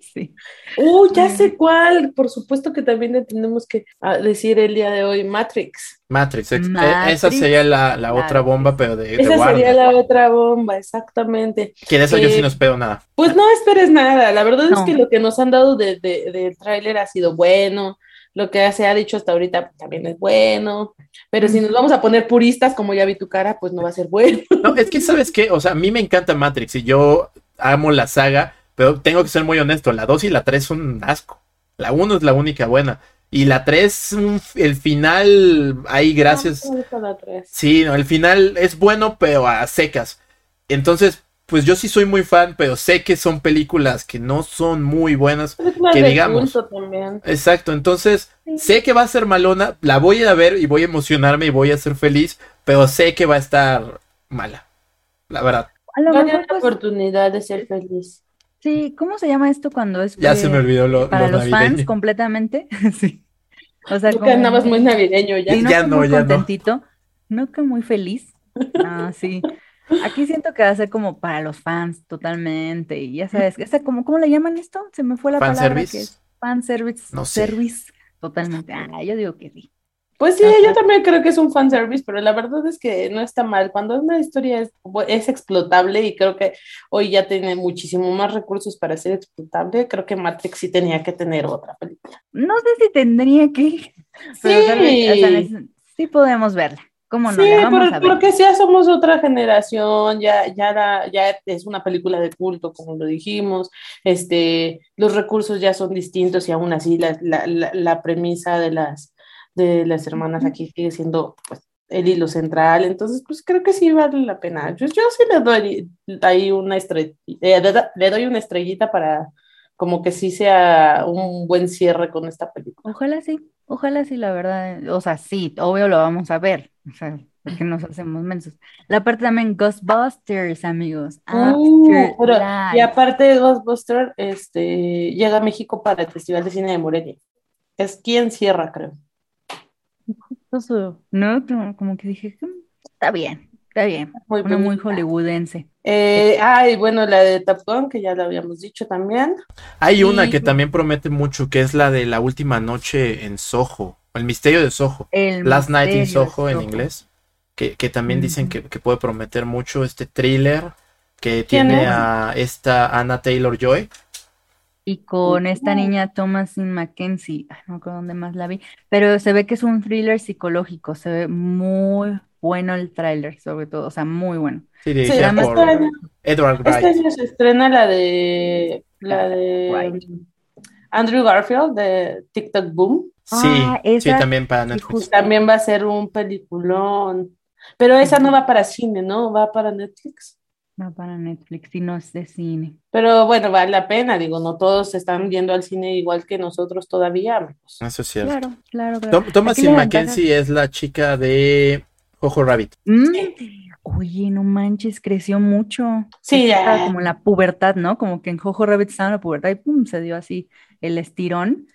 Sí. Uh, ya sé cuál. Por supuesto que también le tenemos que ah, decir el día de hoy Matrix. Matrix, ex- eh, Matrix, esa sería la, la otra bomba, pero de, de Esa sería la otra bomba, exactamente. Que de eso yo sí Eh, no espero nada. Pues no esperes nada. La verdad es que lo que nos han dado de, de- del tráiler ha sido bueno. Lo que se ha dicho hasta ahorita pues, también es bueno. Pero si nos vamos a poner puristas, como ya vi tu cara, pues no va a ser bueno. No, es que sabes qué, o sea, a mí me encanta Matrix y yo amo la saga, pero tengo que ser muy honesto, la 2 y la 3 son un asco. La 1 es la única buena. Y la 3, mm, el final, ahí gracias. No, la. Sí, no, el final es bueno, pero a secas. Entonces, pues yo sí soy muy fan, pero sé que son películas que no son muy buenas. Que digamos. también. Exacto, entonces sé que va a ser malona, la voy a ir a ver y voy a emocionarme y voy a ser feliz, pero sé que va a estar mala. La verdad, A lo Dale mejor, una pues, oportunidad de ser feliz. sí, ¿cómo se llama esto cuando es ya eh, se me olvidó lo, para lo los fans completamente? Sí. O sea, como andabas muy navideño ya. Sí, no Ya no, muy ya no. contentito, no que muy feliz. Ah, sí. Aquí siento que va a ser como para los fans totalmente. Y ya sabes, esa como, ¿cómo le llaman esto? Se me fue la palabra Fanservice. que es fan service. No sé. Service. Totalmente. Ah, yo digo que sí. Pues sí, Ajá. yo también creo que es un fanservice, pero la verdad es que no está mal. Cuando una historia es, es explotable y creo que hoy ya tiene muchísimo más recursos para ser explotable, creo que Matrix sí tenía que tener otra película. No sé si tendría que, pero o sea, neces- sí podemos verla. ¿Cómo no? Sí, La vamos por- a ver. porque ya somos otra generación, ya, ya, la- ya es una película de culto, como lo dijimos, este, los recursos ya son distintos y aún así la, la, la premisa de las, de las hermanas aquí sigue siendo pues, el hilo central, entonces pues creo que sí vale la pena. Yo, yo sí le doy ahí una estrellita, le doy una estrellita para como que sí sea un buen cierre con esta película. Ojalá sí, ojalá sí, la verdad. O sea, sí, obvio lo vamos a ver. O sea, porque nos hacemos mensos. La parte también Ghostbusters, amigos. Uh, pero- y aparte de Ghostbuster, este, llega a México para el Festival de Cine de Morelia. Es quien cierra, creo. Chistoso, ¿no? Como, como que dije, "Mm, está bien, está bien. Muy Una muy hollywoodense. Eh, ah, y bueno, la de Top Gun, que ya la habíamos dicho también. Hay una que también promete mucho, que es la de la última noche en Soho, el misterio de Soho, El Last Night in Soho en inglés, que, que también dicen que, que puede prometer mucho este thriller que ¿Quién tiene es? a esta Anna Taylor Joy. Y con esta niña Thomasin Mackenzie, ay, no me acuerdo dónde más la vi, pero se ve que es un thriller psicológico, se ve muy bueno el tráiler, sobre todo, o sea, muy bueno. Sí, Sí, además por este Edward este Wright. año se estrena la de la de Right. Andrew Garfield de TikTok Boom. Sí, Ah, sí, también para Netflix. justo. También va a ser un peliculón. Pero esa no va para cine, ¿no? Va para Netflix. No para Netflix, y no es de cine. Pero bueno, vale la pena, digo, no todos están yendo al cine igual que nosotros todavía, amigos. Eso es cierto. Claro, claro, claro. Tom- Mackenzie es la chica de Jojo Rabbit. Mm, Oye, no manches, creció mucho. Sí, ya. como la pubertad, ¿no? Como que en Jojo Rabbit estaba en la pubertad y pum, se dio así el estirón.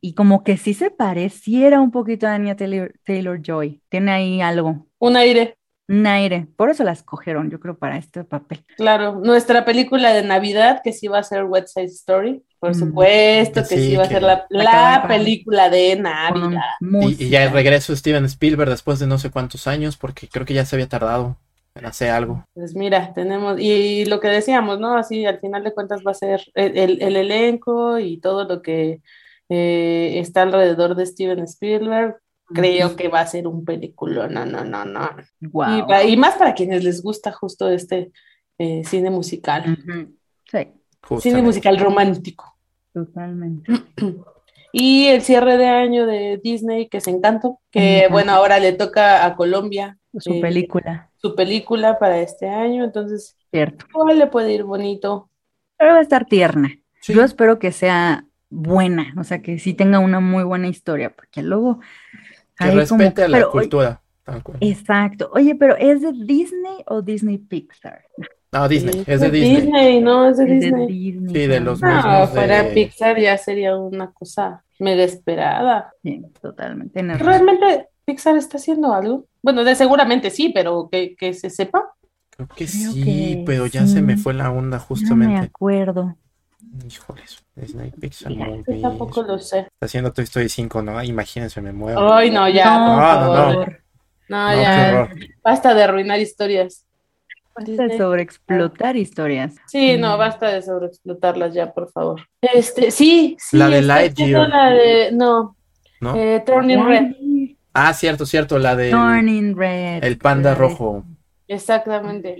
Y como que sí se pareciera un poquito a Anya Taylor, Taylor Joy. Tiene ahí algo, Un aire, un aire. Por eso la escogieron, yo creo, para este papel. claro. Nuestra película de Navidad, que sí va a ser West Side Story, por Mm. supuesto que Sí, sí va a que- ser la, película de Navidad. Y, y ya regreso de Steven Spielberg después de no sé cuántos años, porque creo que ya se había tardado. en hacer algo. Pues mira, tenemos, y lo que decíamos, ¿no? Así al final de cuentas va a ser el, el, elenco y todo lo que eh, está alrededor de Steven Spielberg. Creo que va a ser un película, no, no, no, no. Wow. Y, y, más para quienes les gusta justo este eh, cine musical. Sí. Cine musical romántico. Totalmente. Y el cierre de año de Disney, que es Encanto, que bueno, ahora le toca a Colombia. Su eh, película. Su película para este año, entonces. Cierto. Igual le puede ir bonito. Pero va a estar tierna. Yo espero que sea buena, o sea, que sí tenga una muy buena historia, porque luego... Que respete a la cultura. exacto. Oye, pero ¿es de Disney o Disney Pixar? No, Disney, es de Disney. Disney. no, es de, Es de Disney. Disney. Sí, de los No, mismos fuera de- Pixar ya sería una cosa mega esperada. Sí, totalmente. ¿Realmente Pixar está haciendo algo? Bueno, de seguramente sí, pero que, que se sepa. Creo que Creo sí, que pero ya se me sí. fue la onda No me justamente. acuerdo. Híjoles, Mira, Movies. Yo tampoco lo sé. Está haciendo Toy Story 5, ¿no? Imagínense, me muero. Ay, no, ya, no, por no, no. ya. Basta de arruinar historias. Basta de sobreexplotar historias. Sí, no, basta de sobreexplotarlas ya, por favor. Este, sí, sí. La de Lightyear. La de, no, ¿No? eh, Turning Red. Ah, cierto, cierto, la del Turning Red. el panda de rojo. Exactamente.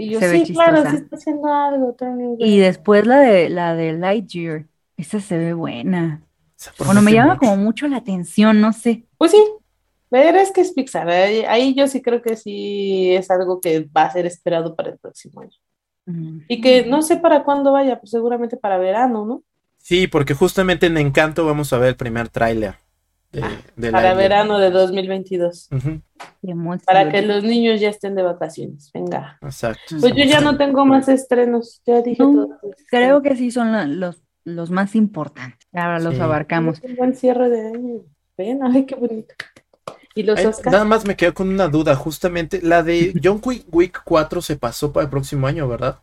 Y yo, Se ve sí, claro, sí está haciendo algo. Y después la de la de Lightyear. Esa se ve buena. Bueno, me llama mucho. como mucho la atención, no sé. Pues sí, pero es que es Pixar. Ahí, ahí yo sí creo que sí es algo que va a ser esperado para el próximo año. Mm. Y que no sé para cuándo vaya, pues seguramente para verano, ¿no? Sí, porque justamente en Encanto vamos a ver el primer tráiler de, de Para verano de 2022. Ujú, Qué emoción. Para que los niños ya estén de vacaciones. Venga. exacto. Pues yo ya no tengo más estrenos, ya dije No, todo. Creo que sí son la- los, los más importantes. Ahora los abarcamos. Un buen cierre de año. Ven, ay, qué bonito. Y los Ay, Oscars. nada más me quedo con una duda, justamente la de John Wick, Wick 4 se pasó para el próximo año, ¿verdad?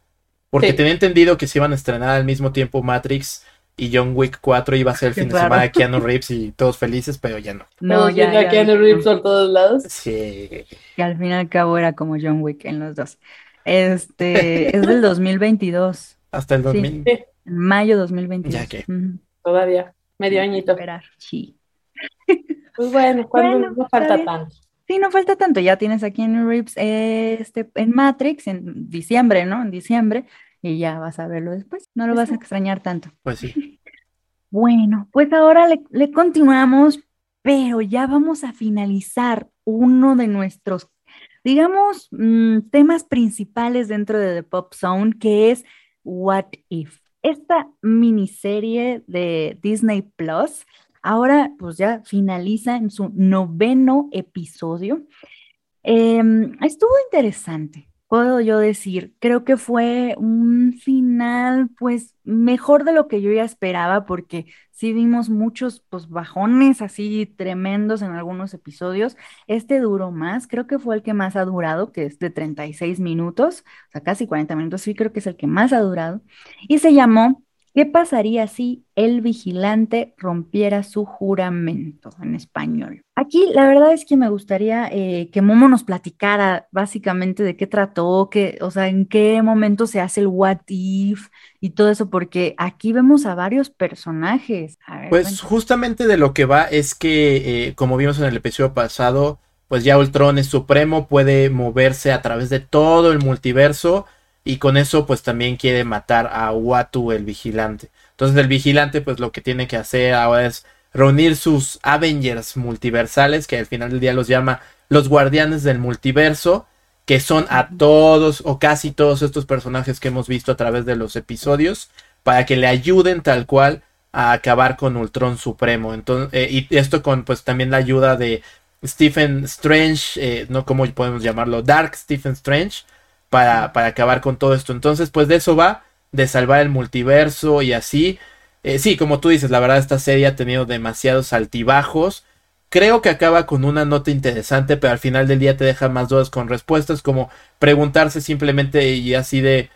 Porque Sí. tenía entendido que se iban a estrenar al mismo tiempo Matrix y John Wick 4 iba a ser el fin de semana de Keanu Reeves y todos felices, pero ya no. No, ya, ya Keanu Reeves por todos lados. Sí. que al fin y al cabo era como John Wick en los dos. Este es del 2022, Hasta el Sí. 2000. en mayo 2022. Ya que. Todavía. Medio añito. Esperar. Sí. Pues bueno, cuando Bueno, no falta tanto. Sí, no falta tanto. Ya tienes aquí en Reeves eh, este, en Matrix en diciembre, ¿no? En diciembre. Y ya vas a verlo después. No lo vas a extrañar tanto. Pues sí. Bueno, pues ahora le, le continuamos, pero ya vamos a finalizar uno de nuestros, digamos, mm, temas principales dentro de The Pop Zone, que es What If. Esta miniserie de Disney Plus ahora pues ya finaliza en su noveno episodio. Em, estuvo interesante, puedo yo decir. Creo que fue un final, pues, mejor de lo que yo ya esperaba, porque sí vimos muchos, pues, bajones así tremendos en algunos episodios. Este duró más, creo que fue el que más ha durado, que es de 36 minutos, o sea, casi 40 minutos, sí creo que es el que más ha durado. Y se llamó ¿Qué pasaría si el vigilante rompiera su juramento en español? Aquí la verdad es que me gustaría eh, que Momo nos platicara básicamente de qué trató, que, o sea, en qué momento se hace el what if y todo eso, porque aquí vemos a varios personajes. A ver, Pues justamente de lo que va es que, eh, como vimos en el episodio pasado, pues ya Ultron es supremo, puede moverse a través de todo el multiverso y con eso pues también quiere matar a Watu el vigilante. Entonces el vigilante pues lo que tiene que hacer ahora es reunir sus Avengers multiversales, que al final del día los llama los guardianes del multiverso, que son a todos o casi todos estos personajes que hemos visto a través de los episodios, para que le ayuden tal cual a acabar con Ultron Supremo. Entonces, eh, y esto con pues también la ayuda de Stephen Strange, eh, no como podemos llamarlo, Dark Stephen Strange, para, para acabar con todo esto. Entonces, pues de eso va, de salvar el multiverso y así. Eh, sí, como tú dices, la verdad esta serie ha tenido demasiados altibajos. Creo que acaba con una nota interesante, pero al final del día te deja más dudas con respuestas, como preguntarse simplemente y así de,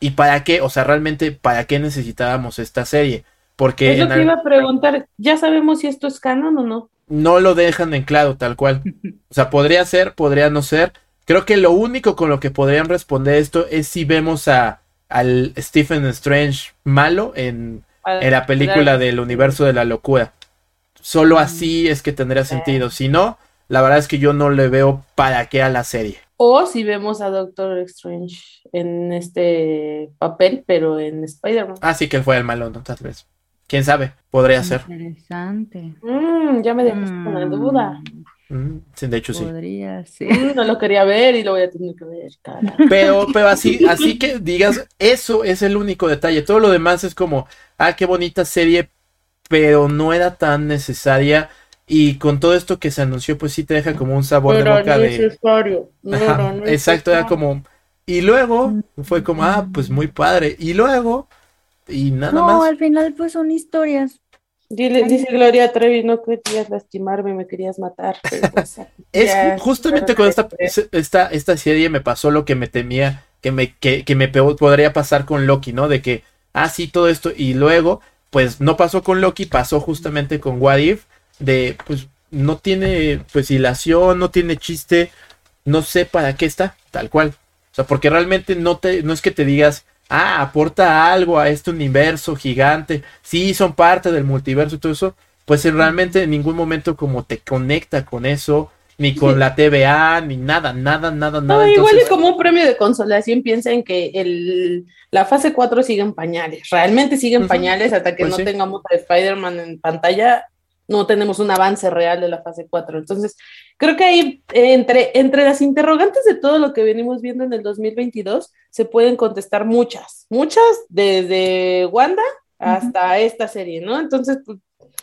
¿y para qué? O sea, realmente, ¿para qué necesitábamos esta serie? Porque Es lo en que al- iba a preguntar. ¿Ya sabemos si esto es canon o no? no lo dejan en claro tal cual. O sea, podría ser, podría no ser. Creo que lo único con lo que podrían responder esto es si vemos a al Stephen Strange malo en, en la película del universo de la locura. Solo así es que tendría sentido. Si no, la verdad es que yo no le veo para qué a la serie. O si vemos a Doctor Strange en este papel, pero en Spider-Man. Ah, sí que él fue el malo, ¿no? Tal vez. ¿Quién sabe? Podría ser. Interesante. Mm, ya me dejaste con la duda. Mm, sí, de hecho, sí. Podría. Mm, no lo quería ver y lo voy a tener que ver, cara. Pero, pero así, así que digas, eso es el único detalle. Todo lo demás es como, ah, qué bonita serie, pero no era tan necesaria. Y con todo esto que se anunció, pues sí te deja como un sabor de boca de. necesario. No Ajá, era exacto, era necesario. como. Y luego fue como, ah, pues muy padre. Y luego, y nada No, más. al final pues son historias. Dile- dice Gloria Trevi, no querías lastimarme, me querías matar. pero, Es ya, justamente con esta, esta, esta serie me pasó lo que me temía que me, que, que me podría pasar con Loki, ¿no? De que, ah, sí, todo esto, y luego, pues no pasó con Loki, pasó justamente con What If, de, pues no tiene, pues, hilación, no tiene chiste, no sé para qué está, tal cual. O sea, porque realmente no, te, no es que te digas, ah, aporta algo a este universo gigante, sí, son parte del multiverso y todo eso, pues en realmente en ningún momento como te conecta con eso, ni con la TVA, ni nada, nada, nada, No, nada. igual Entonces, y como un premio de consolación piensa en que el, la fase 4 sigue en pañales, realmente sigue en pañales hasta que Pues no sí. tengamos a Spider-Man en pantalla, no tenemos un avance real de la fase 4. Entonces, creo que ahí eh, entre, entre las interrogantes de todo lo que venimos viendo en el 2022 se pueden contestar muchas, muchas desde Wanda hasta esta serie, ¿no? Entonces, pues,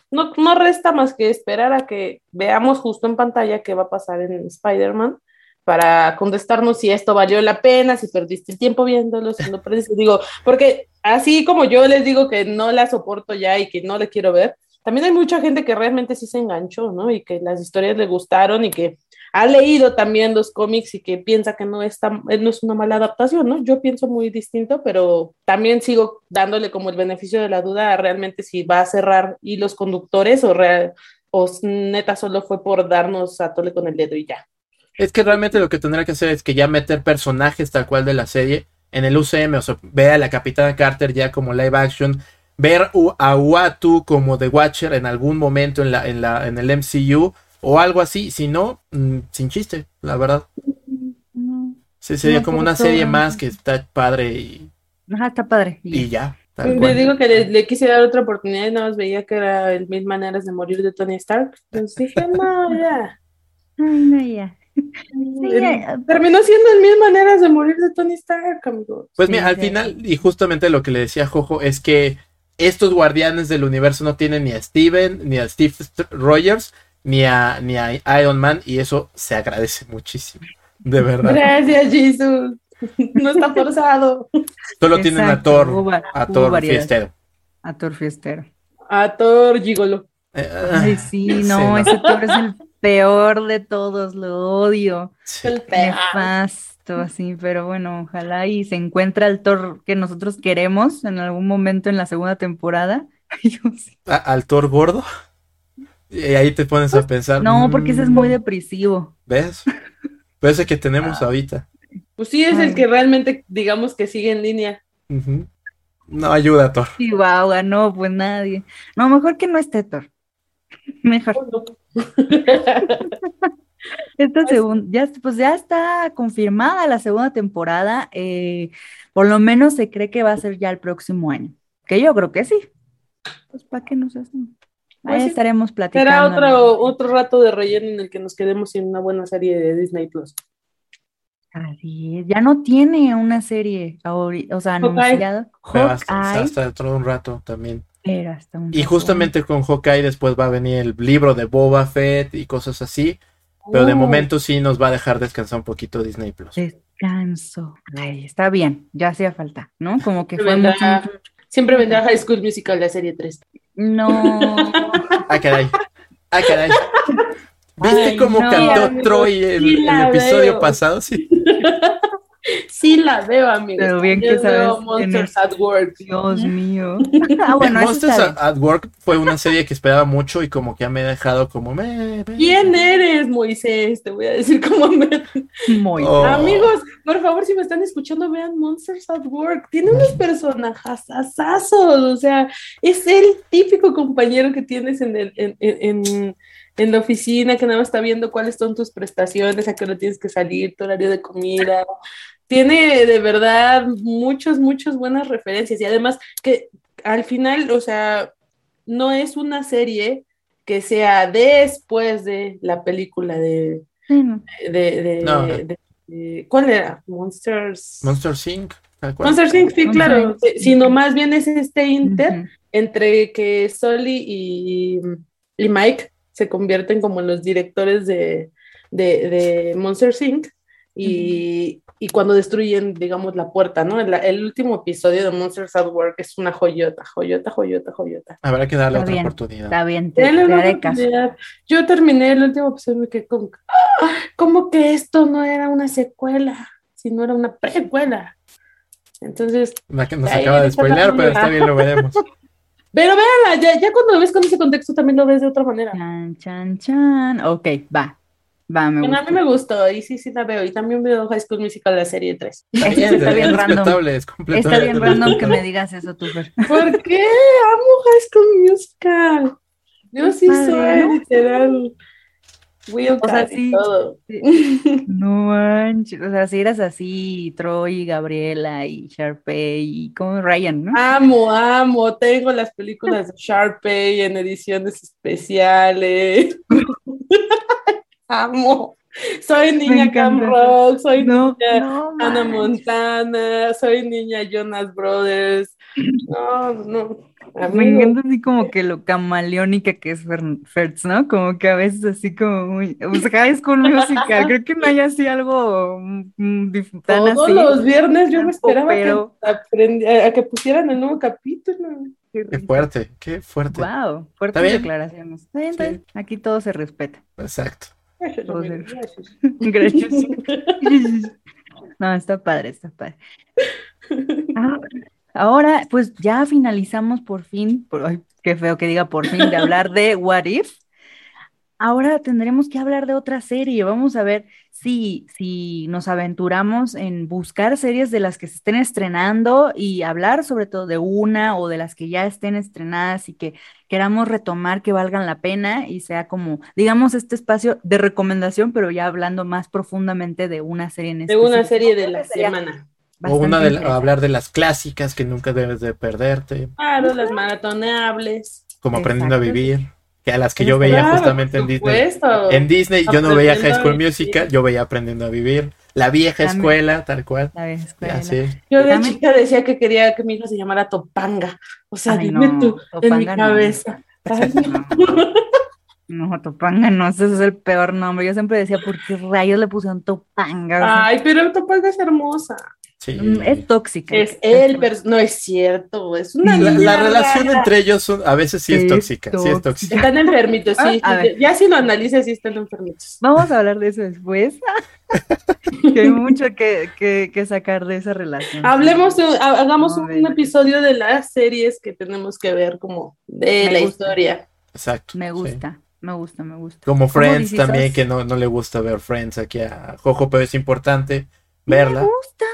no, no resta más que esperar a que veamos justo en pantalla qué va a pasar en Spider-Man para contestarnos si esto valió la pena, si perdiste el tiempo viéndolo, si no perdiste, digo, porque así como yo les digo que no la soporto ya y que no la quiero ver, también hay mucha gente que realmente sí se enganchó, ¿no? Y que las historias le gustaron y que ha leído también los cómics y que piensa que no es, tan, no es una mala adaptación, ¿no? Yo pienso muy distinto, pero también sigo dándole como el beneficio de la duda a realmente si va a cerrar hilos conductores o, real, o neta solo fue por darnos a tole con el dedo y ya. es que realmente lo que tendrá que hacer es que ya meter personajes tal cual de la serie en el UCM, o sea, ver a la Capitana Carter ya como live action, ver a Uatu como The Watcher en algún momento en, la, en, la, en el MCU o algo así, si no, mm, sin chiste, la verdad. No. Sí, sería No, como una serie más que está padre y, Ajá, está padre. Y y ya. tal Le cual. digo que le, le quise dar otra oportunidad y nada más veía que era el Mil Maneras de Morir de Tony Stark. Entonces dije, no, ya. Ay, no, ya. Sí, El- ya. Terminó siendo el Mil Maneras de Morir de Tony Stark, amigos. Pues Sí, mira, al sí. final, y justamente lo que le decía Jojo, es que estos guardianes del universo no tienen ni a Steven, ni a Steve St- Rogers, ni a, ni a Iron Man, y eso se agradece muchísimo. De verdad. Gracias, Jesus. No está forzado. Solo tienen a Thor, a Thor fiestero. A Thor Fiestero. A Thor Gigolo. Eh, Ay, sí, sí, no, no. ese Thor es el peor de todos, lo odio. sí. El peor. Así, pero bueno, ojalá y se encuentra el Thor que nosotros queremos en algún momento en la segunda temporada. Sí. Al Thor gordo. Y ahí te pones a pensar. Pues, No, porque ese es mm, muy depresivo. ¿Ves? Pero ese que tenemos Ah. ahorita. Pues sí, es Ay. el que realmente, digamos que sigue en línea. No ayuda, Thor. Chihuahua, no, pues nadie. No, mejor que no esté Thor. Mejor. Esta Pues- segunda, ya, pues ya está confirmada la segunda temporada. eh, por lo menos se cree que va a ser ya el próximo año. Que yo creo que sí. Pues para qué nos hacen. Ahí Pues sí. estaremos Será platicando. otro, otro rato de relleno en el que nos quedemos sin una buena serie de Disney Plus. Así es, ya no tiene una serie o sea, anunciada. Hasta, hasta dentro de un rato también. pero hasta un Y rato. justamente con Hawkeye después va a venir el libro de Boba Fett y cosas así. Pero de momento sí nos va a dejar descansar un poquito Disney Plus. Descanso. Ay, está bien, ya hacía falta, ¿no? Como que fue Vendrá- mucho. Siempre vendrá High School Musical, la serie 3. No. Ah, caray. Ah, caray. ¿Viste Ay, cómo no. cantó Troy el, sí el la episodio veo. pasado? Sí. Sí la veo, amigos. Pero bien También que sabes veo Monsters el- at Work. Dios mío. Ah, bueno, Monsters at, at Work fue una serie que esperaba mucho y como que ya me ha dejado como... Me, me- ¿Quién eres, Moisés? Te voy a decir cómo me... Muy Oh. Amigos, por favor, si me están escuchando, vean Monsters at Work. Tiene unos personajes asazos. O sea, es el típico compañero que tienes en, el, en, en, en- en la oficina, que nada más está viendo cuáles son tus prestaciones, a qué hora tienes que salir, tu horario de comida. Tiene de verdad muchas, muchas buenas referencias. Y además que al final, o sea, no es una serie que sea después de la película de, de, de- No. de- de- ¿cuál era? Monsters. Monster Inc. Monsters Inc, sí, claro. Sino más bien es este inter entre que Sully y, y Mike se convierten como los directores de, de, de Monsters Inc. Y, y cuando destruyen, digamos, la puerta, ¿no? El, el último episodio de Monsters at Work es una joyota, joyota, joyota, joyota. Habrá que darle Está otra bien. oportunidad. Está bien, te, te una haré caso. oportunidad. Yo terminé el último episodio y me quedé como, ¡ah! ¿cómo que esto no era una secuela, sino era una precuela? Entonces, La que nos acaba de spoilear, pero está bien, lo veremos. pero véanla, ya, ya cuando lo ves con ese contexto también lo ves de otra manera. Chan, chan, chan. Ok, va. Va, me Bueno, a mí me gustó y sí, sí la veo. Y también veo High School Musical, la serie 3. Eso Bien, sí está bien es random. es Está bien random que me digas eso, tú, Fer. ¿Por qué? Amo High School Musical. Yo sí Padre, soy ¿no? literal. Will O sea, sí. todo. No manches. O sea, si eras así, Troy, Gabriela y Sharpay y como Ryan, ¿no? Amo, amo. Tengo las películas de Sharpay en ediciones especiales. amo. Soy niña Cam. Rock, soy no, niña no manches. Montana, soy niña Jonas Brothers. No, no. Me encanta así como que lo camaleónica que es Fer- Fertz, ¿no? Como que a veces así como muy... O sea, High School Musical, creo que no hay así algo mm, mm, tan Todos así. los viernes yo me esperaba Pero- que, aprendi- a, a que pusieran el nuevo capítulo. Qué fuerte, qué fuerte. Wow, fuertes declaraciones. Sí. Aquí todo se respeta. Exacto. Gracias. No, está padre, está padre. Ah, ahora, pues ya finalizamos por fin, por, ay, qué feo que diga por fin, de hablar de What If. Ahora tendremos que hablar de otra serie. Vamos a ver si, si nos aventuramos en buscar series de las que se estén estrenando y hablar sobre todo de una o de las que ya estén estrenadas y que queramos retomar que valgan la pena y sea como, digamos, este espacio de recomendación, pero ya hablando más profundamente de una serie en De una serie de la semana. O una de la- hablar de las clásicas que nunca debes de perderte, Claro, las maratoneables. como aprendiendo a vivir, que a las que yo veía Claro, justamente en por Disney. supuesto. En Disney yo no veía High School. Musical, yo veía Aprendiendo a Vivir, la vieja También. escuela, tal cual. La vieja escuela. Ya, sí. Yo de También- chica decía que quería que mi hija se llamara Topanga. O sea, Ay, dime no, tú, en mi Topanga no. cabeza. Ay, No, no, Topanga no, ese es el peor nombre. Yo siempre decía, ¿por qué rayos le pusieron Topanga? Ay, pero Topanga es hermosa. Sí. mm, es tóxica. Es él, pero no es cierto. Es una La, niña la relación rara. entre ellos son- a veces sí es Es tóxica, sí es tóxica. Están enfermitos, sí. Ah, ya si lo analizas, sí están enfermitos. Vamos a hablar de eso después. que hay mucho que, que, que sacar de esa relación. Hablemos, de- ha- hagamos No, un episodio de las series que tenemos que ver como de Me la gusta. historia. Exacto. Me sí. gusta, me gusta, me gusta. Como ¿Cómo Friends también, que no, no le gusta ver Friends aquí a Jojo, pero es importante verla. Me gusta.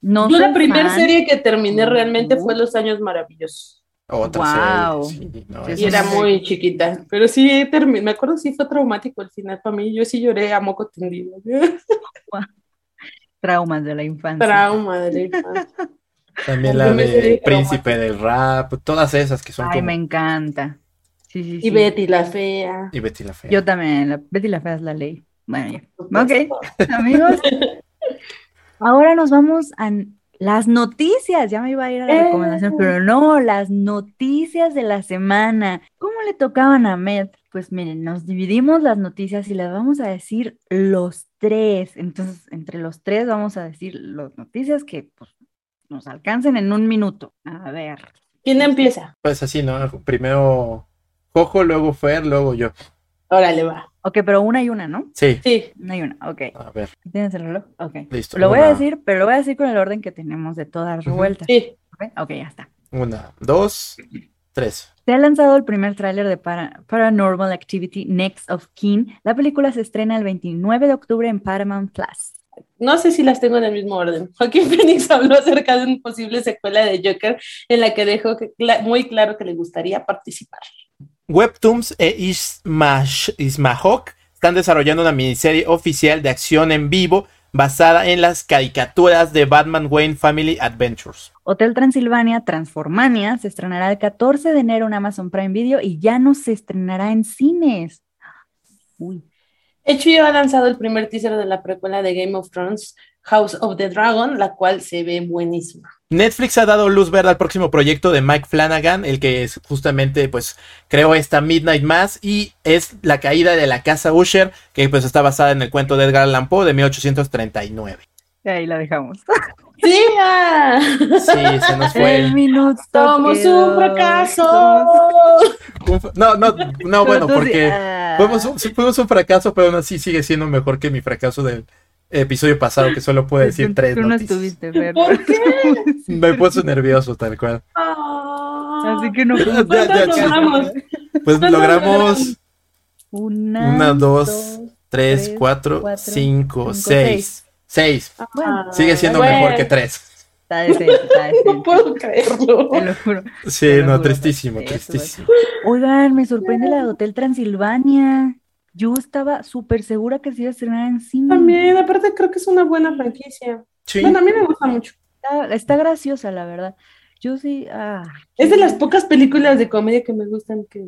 No Yo la primera serie que terminé No. realmente fue Los Años Maravillosos. Otra serie. sí, no, Y era muy chiquita, pero sí terminé, me acuerdo sí fue traumático el final para mí, yo sí lloré a moco tendido. Traumas de la infancia. Trauma de la infancia. También la de Príncipe del Rap, todas esas que son Ay, como... me encanta. Sí, sí, Y sí. Betty la fea. Y Betty la Fea. Yo también, la, Betty la Fea es la ley. Bueno, ya. Ok, amigos. Ahora nos vamos a las noticias. Ya me iba a ir a la Eh. recomendación, pero no, las noticias de la semana. ¿Cómo le tocaban a Med? Pues miren, nos dividimos las noticias y las vamos a decir los tres. Entonces, entre los tres vamos a decir las noticias que pues, nos alcancen en un minuto. A ver. ¿Quién empieza? Pues así, ¿no? Primero Jojo, luego Fer, luego yo. Órale, va. Ok, pero una y una, ¿no? Sí. Sí. Una y una, ok. A ver, ¿Tienes el reloj? Ok. listo. Lo voy a decir, pero lo voy a decir con el orden que tenemos de todas las Ujú. revueltas. Sí. ¿ok? Ok, ya está. Una, dos, tres. Se ha lanzado el primer tráiler de Para- Paranormal Activity Next of Kin. La película se estrena el 29 de octubre en Paramount Plus. No sé si las tengo en el mismo orden. Joaquín Phoenix habló acerca de una posible secuela de Joker en la que dejó muy claro que le gustaría participar. Webtoons e Ismash- Ismahawk están desarrollando una miniserie oficial de acción en vivo basada en las caricaturas de Batman Wayne Family Adventures. Hotel Transilvania Transformania se estrenará el 14 de enero en Amazon Prime Video y ya no se estrenará en cines. Uy. HBO ha lanzado el primer teaser de la precuela de Game of Thrones, House of the Dragon, la cual se ve buenísima. Netflix ha dado luz verde al próximo proyecto de Mike Flanagan, el que es justamente pues creó esta Midnight Mass y es la caída de la casa Usher, que pues está basada en el cuento de Edgar Allan Poe de 1839. Ahí la dejamos. ¡Sí! Sí, se nos fue. El minuto. ¡Somos quedó. un fracaso! No, no, no, bueno, porque ah. fuimos un, fuimos un fracaso, pero aún así sigue siendo mejor que mi fracaso del episodio pasado, que solo puedo decir tres Tú no noticias. estuviste, Fer. ¿Por qué? Me puse nervioso, tal cual. Ah. Así que no. Ya, ya, ¿Cuántas ya. logramos? Pues ¿Cuántas logramos Una, una, dos, tres, tres, cuatro, cuatro, cinco, cinco, seis. Seis. Bueno, Sigue siendo Bueno, mejor que tres. Está decente, está decente. No puedo creerlo. Te lo juro. Sí, lo no, juro. tristísimo, tristísimo. Oigan, me sorprende la de Hotel Transilvania. Yo estaba súper segura que se iba a estrenar en cine. También, aparte creo que es una buena franquicia. Sí. Bueno, a mí me gusta mucho. Está, está graciosa, la verdad. Yo sí. Ah, Es de las pocas películas de comedia que me gustan que,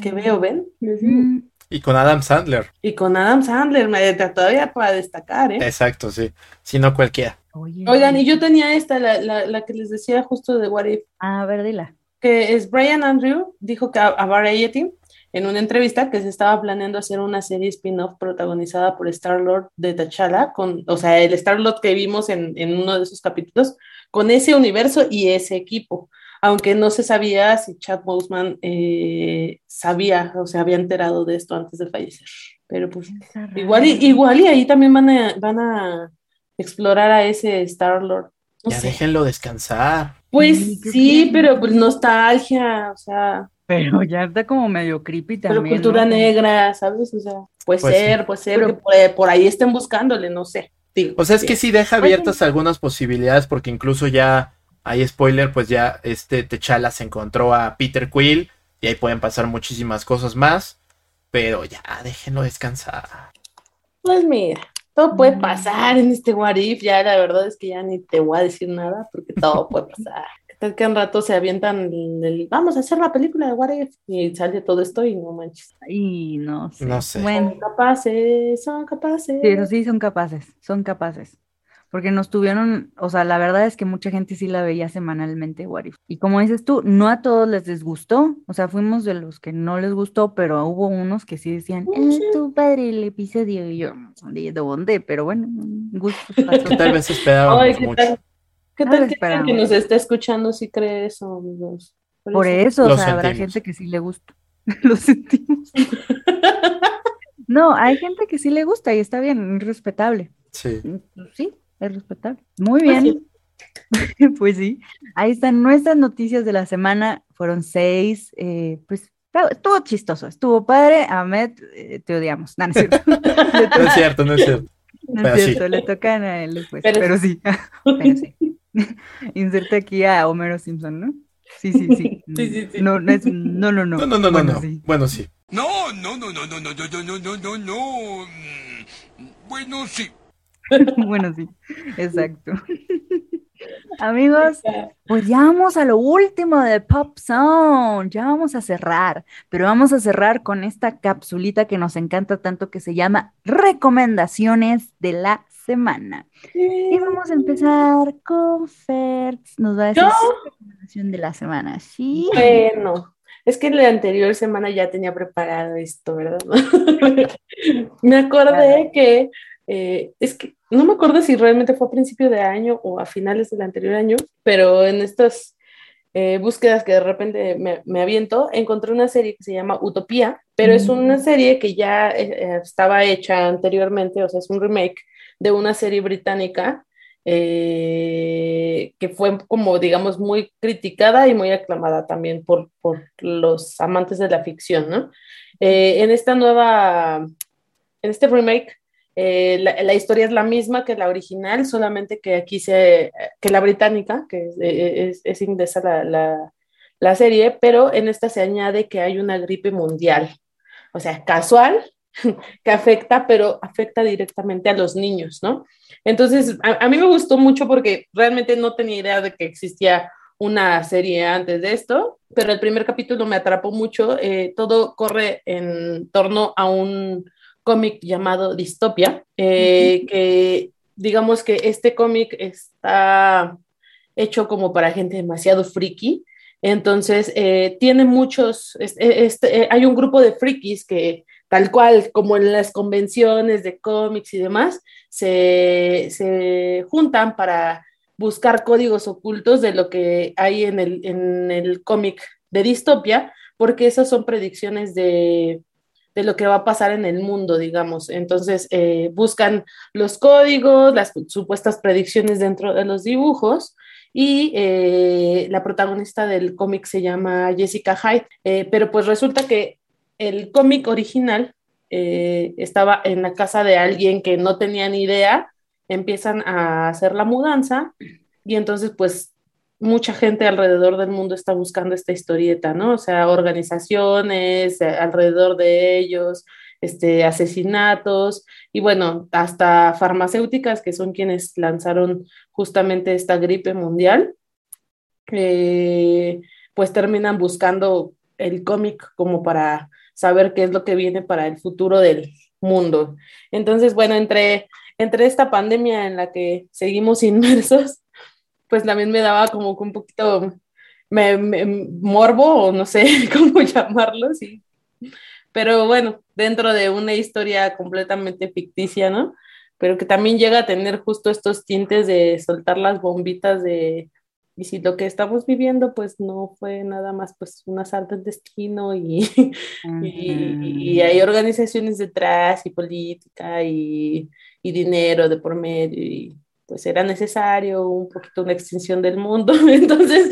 que veo, ¿ven? Mm, Y con Adam Sandler. Y con Adam Sandler, me, todavía para destacar, ¿eh? Exacto, sí. Si no cualquiera. oye. Oigan, y yo tenía esta, la, la, la que les decía justo de What If, A ver, dila. que es Brian Andrew, dijo que a, a Variety, en una entrevista, que se estaba planeando hacer una serie spin-off protagonizada por Star-Lord de T'Challa, con, o sea, el Star-Lord que vimos en, en uno de esos capítulos, con ese universo y ese equipo. Aunque no se sabía si Chad Boseman eh, sabía o se había enterado de esto antes de fallecer. Pero pues igual y, igual y ahí también van a, van a explorar a ese Star-Lord. No Ya sé. déjenlo descansar. Pues Sí, ¿qué sí, pero pues nostalgia, o sea, Pero ya está como medio creepy pero también. cultura ¿no? negra, ¿sabes? O sea, puede Pues sí. ser, puede ser Pero- que por, por ahí estén buscándole, no sé. Digo, O sea, es que sí deja Oye. abiertas algunas posibilidades porque incluso ya hay spoiler, pues ya este T'Challa se encontró a Peter Quill y ahí pueden pasar muchísimas cosas más, pero ya déjenlo descansar. Pues mira, todo puede Mm. pasar en este What If, ya la verdad es que ya ni te voy a decir nada porque todo puede pasar. ¿Qué tal que en rato se avientan el, el, vamos a hacer la película de What If y sale todo esto y no manches. Y no sé. No sé. Bueno, Son capaces, son capaces. sí, eso sí son capaces, son capaces. Porque nos tuvieron, o sea, la verdad es que mucha gente sí la veía semanalmente, What If. Y como dices tú, no a todos les disgustó, o sea, fuimos de los que no les gustó, pero hubo unos que sí decían, eh, sí. tu padre el episodio, y yo, ¿de dónde? Pero bueno, pasados. tal vez esperábamos Ay, ¿qué mucho. tal? ¿Qué No tal que que nos está escuchando si cree eso, amigos? Por eso, o sea, habrá gente que sí le gusta. Lo sentimos. No, hay gente que sí le gusta y está bien, es respetable. Sí. Sí, es respetable. Muy Pues bien. Pues sí, ahí están nuestras noticias de la semana. Fueron seis. eh, pues estuvo chistoso, estuvo padre. Ahmed, eh, te odiamos. No, no es cierto. No es cierto, no es cierto. no pero es sí. cierto, le tocan a él después. Pero Pero, sí, pero sí. Inserte aquí a Homero Simpson, ¿no? Sí, sí, sí. Sí, sí, sí. No, no, es, no, no, no. No, no, no, no, Bueno, no. sí. Bueno, sí. No, no, no, no, no, no, no, no, no, no, no, no. Mm, Bueno, sí. Bueno, sí, exacto. Amigos, pues ya vamos a lo último de Pop Zone, ya vamos a cerrar, pero vamos a cerrar con esta capsulita que nos encanta tanto que se llama Recomendaciones de la Semana. Y vamos a empezar con Fertz, nos va a decir su recomendación de la semana, ¿sí? Bueno, es que la anterior semana ya tenía preparado esto, ¿verdad? me acordé que, eh, es que no me acuerdo si realmente fue a principio de año o a finales del anterior año, pero en estos eh, búsquedas que de repente me, me, aviento, encontré una serie que se llama Utopía, pero es una serie que ya eh, estaba hecha anteriormente, o sea, es un remake de una serie británica eh, que fue como, digamos, muy criticada y muy aclamada también por, por los amantes de la ficción, ¿no? en esta nueva, en este remake, eh, la, historia es la misma que la original, solamente que aquí se, que la británica, que es, es, inglesa la, la, la, serie, pero en esta se añade que hay una gripe mundial, o sea, casual, que afecta, pero afecta directamente a los niños, ¿no? Entonces, a, mí me gustó mucho porque realmente no tenía idea de que existía una serie antes de esto, pero el primer capítulo me atrapó mucho, eh, todo corre en torno a un cómic llamado Distopia, eh, que digamos que este cómic está hecho como para gente demasiado friki. Entonces, eh, tiene muchos, este, hay un grupo de frikis que tal cual como en las convenciones de cómics y demás, se, se, juntan para buscar códigos ocultos de lo que hay en el, en el cómic de distopia, porque esas son predicciones de, de lo que va a pasar en el mundo, digamos. Entonces, eh, buscan los códigos, las supuestas predicciones dentro de los dibujos. Y eh, la protagonista del cómic se llama Jessica Hyde, eh, pero pues resulta que el cómic original estaba en la casa de alguien que no tenía ni idea, empiezan a hacer la mudanza y entonces pues mucha gente alrededor del mundo está buscando esta historieta, ¿no? O sea, organizaciones eh, alrededor de ellos, este, asesinatos y bueno, hasta farmacéuticas que son quienes lanzaron justamente esta gripe mundial, eh, pues terminan buscando el cómic como para saber qué es lo que viene para el futuro del mundo. Entonces, bueno, entre, entre esta pandemia en la que seguimos inmersos, pues también me daba como un poquito me, morbo o no sé cómo llamarlo, sí. Pero bueno, dentro de una historia completamente ficticia, ¿no? Pero que también llega a tener justo estos tintes de soltar las bombitas de, y si lo que estamos viviendo pues no fue nada más pues un asalto del destino y, y, hay organizaciones detrás y política y, y dinero de por medio y pues era necesario un poquito una extinción del mundo. Entonces,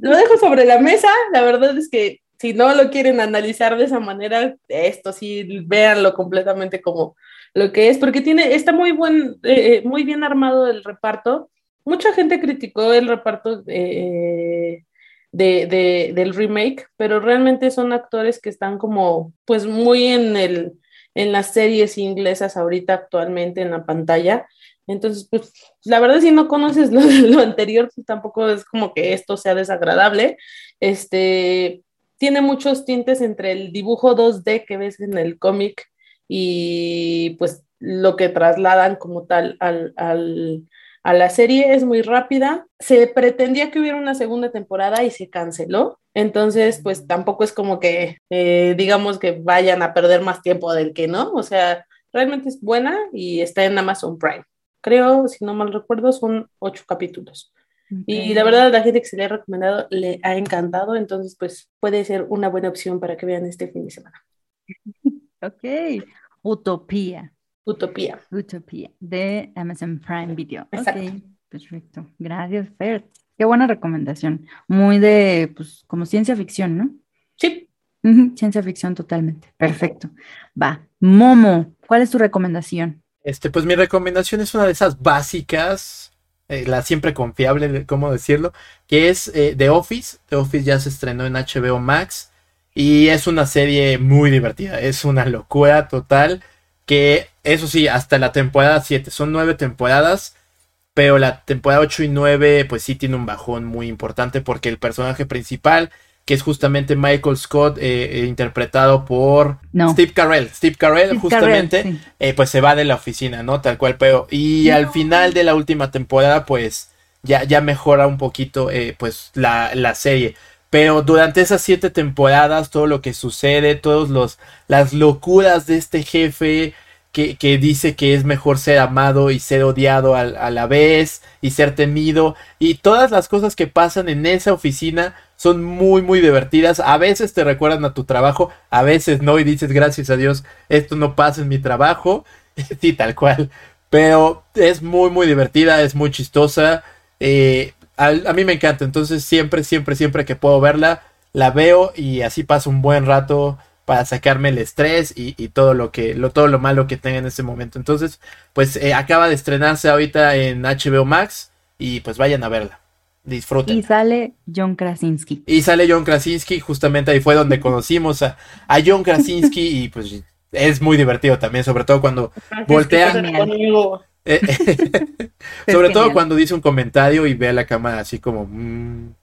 lo dejo sobre la mesa. La verdad es que si no lo quieren analizar de esa manera, esto sí, véanlo completamente como lo que es, porque tiene, está muy, buen, eh, muy bien armado el reparto. Mucha gente criticó el reparto eh, de, de, del remake, pero realmente son actores que están como, pues muy en el, en las series inglesas ahorita actualmente en la pantalla entonces, pues la verdad si no conoces lo, lo anterior, pues tampoco es como que esto sea desagradable. Este, tiene muchos tintes entre el dibujo 2D que ves en el cómic y pues lo que trasladan como tal al, al, a la serie es muy rápida. Se pretendía que hubiera una segunda temporada y se canceló. Entonces, pues tampoco es como que eh, digamos que vayan a perder más tiempo del que no. O sea, realmente es buena y está en Amazon Prime creo, si no mal recuerdo, son ocho capítulos. Y la verdad, la gente que se le ha recomendado le ha encantado, entonces pues puede ser una buena opción para que vean este fin de semana. Ok, Utopía. Utopía. Utopía, de Amazon Prime Video. Exacto. perfecto. Gracias, Fer. Qué buena recomendación. Muy de, pues, como ciencia ficción, ¿no? Sí. Ciencia ficción totalmente. Perfecto. Va. Momo, ¿cuál es tu recomendación? Este, pues mi recomendación es una de esas básicas, eh, la siempre confiable, ¿cómo decirlo? Que es eh, The Office. The Office ya se estrenó en HBO Max y es una serie muy divertida, es una locura total. Que eso sí, hasta la temporada 7, son nueve temporadas, pero la temporada 8 y 9 pues sí tiene un bajón muy importante porque el personaje principal que es justamente Michael Scott, eh, eh, interpretado por Steve Carell. Steve Carell, justamente, eh, pues se va de la oficina, ¿no? Tal cual, pero. Y al final de la última temporada, pues ya, ya mejora un poquito, pues la, la, serie. Pero durante esas siete temporadas, todo lo que sucede, todos los las locuras de este jefe, que, que dice que es mejor ser amado y ser odiado a, la vez y ser temido y todas las cosas que pasan en esa oficina son muy muy divertidas. A veces te recuerdan a tu trabajo, a veces no y dices gracias a Dios esto no pasa en mi trabajo. sí, tal cual. Pero es muy muy divertida, es muy chistosa. eh, a mí me encanta, entonces siempre siempre siempre que puedo verla la veo y así paso un buen rato para sacarme el estrés y, todo lo que todo lo malo que tenga en ese momento. Entonces, pues eh, acaba de estrenarse ahorita en HBO Max y pues vayan a verla. Disfruten. Y sale John Krasinski. Y sale John Krasinski, justamente ahí fue donde conocimos a, a John Krasinski y pues es muy divertido también, sobre todo cuando Voltea. Francisco, quédate conmigo. eh, Es sobre todo cuando dice un comentario y ve a la cámara así como mm,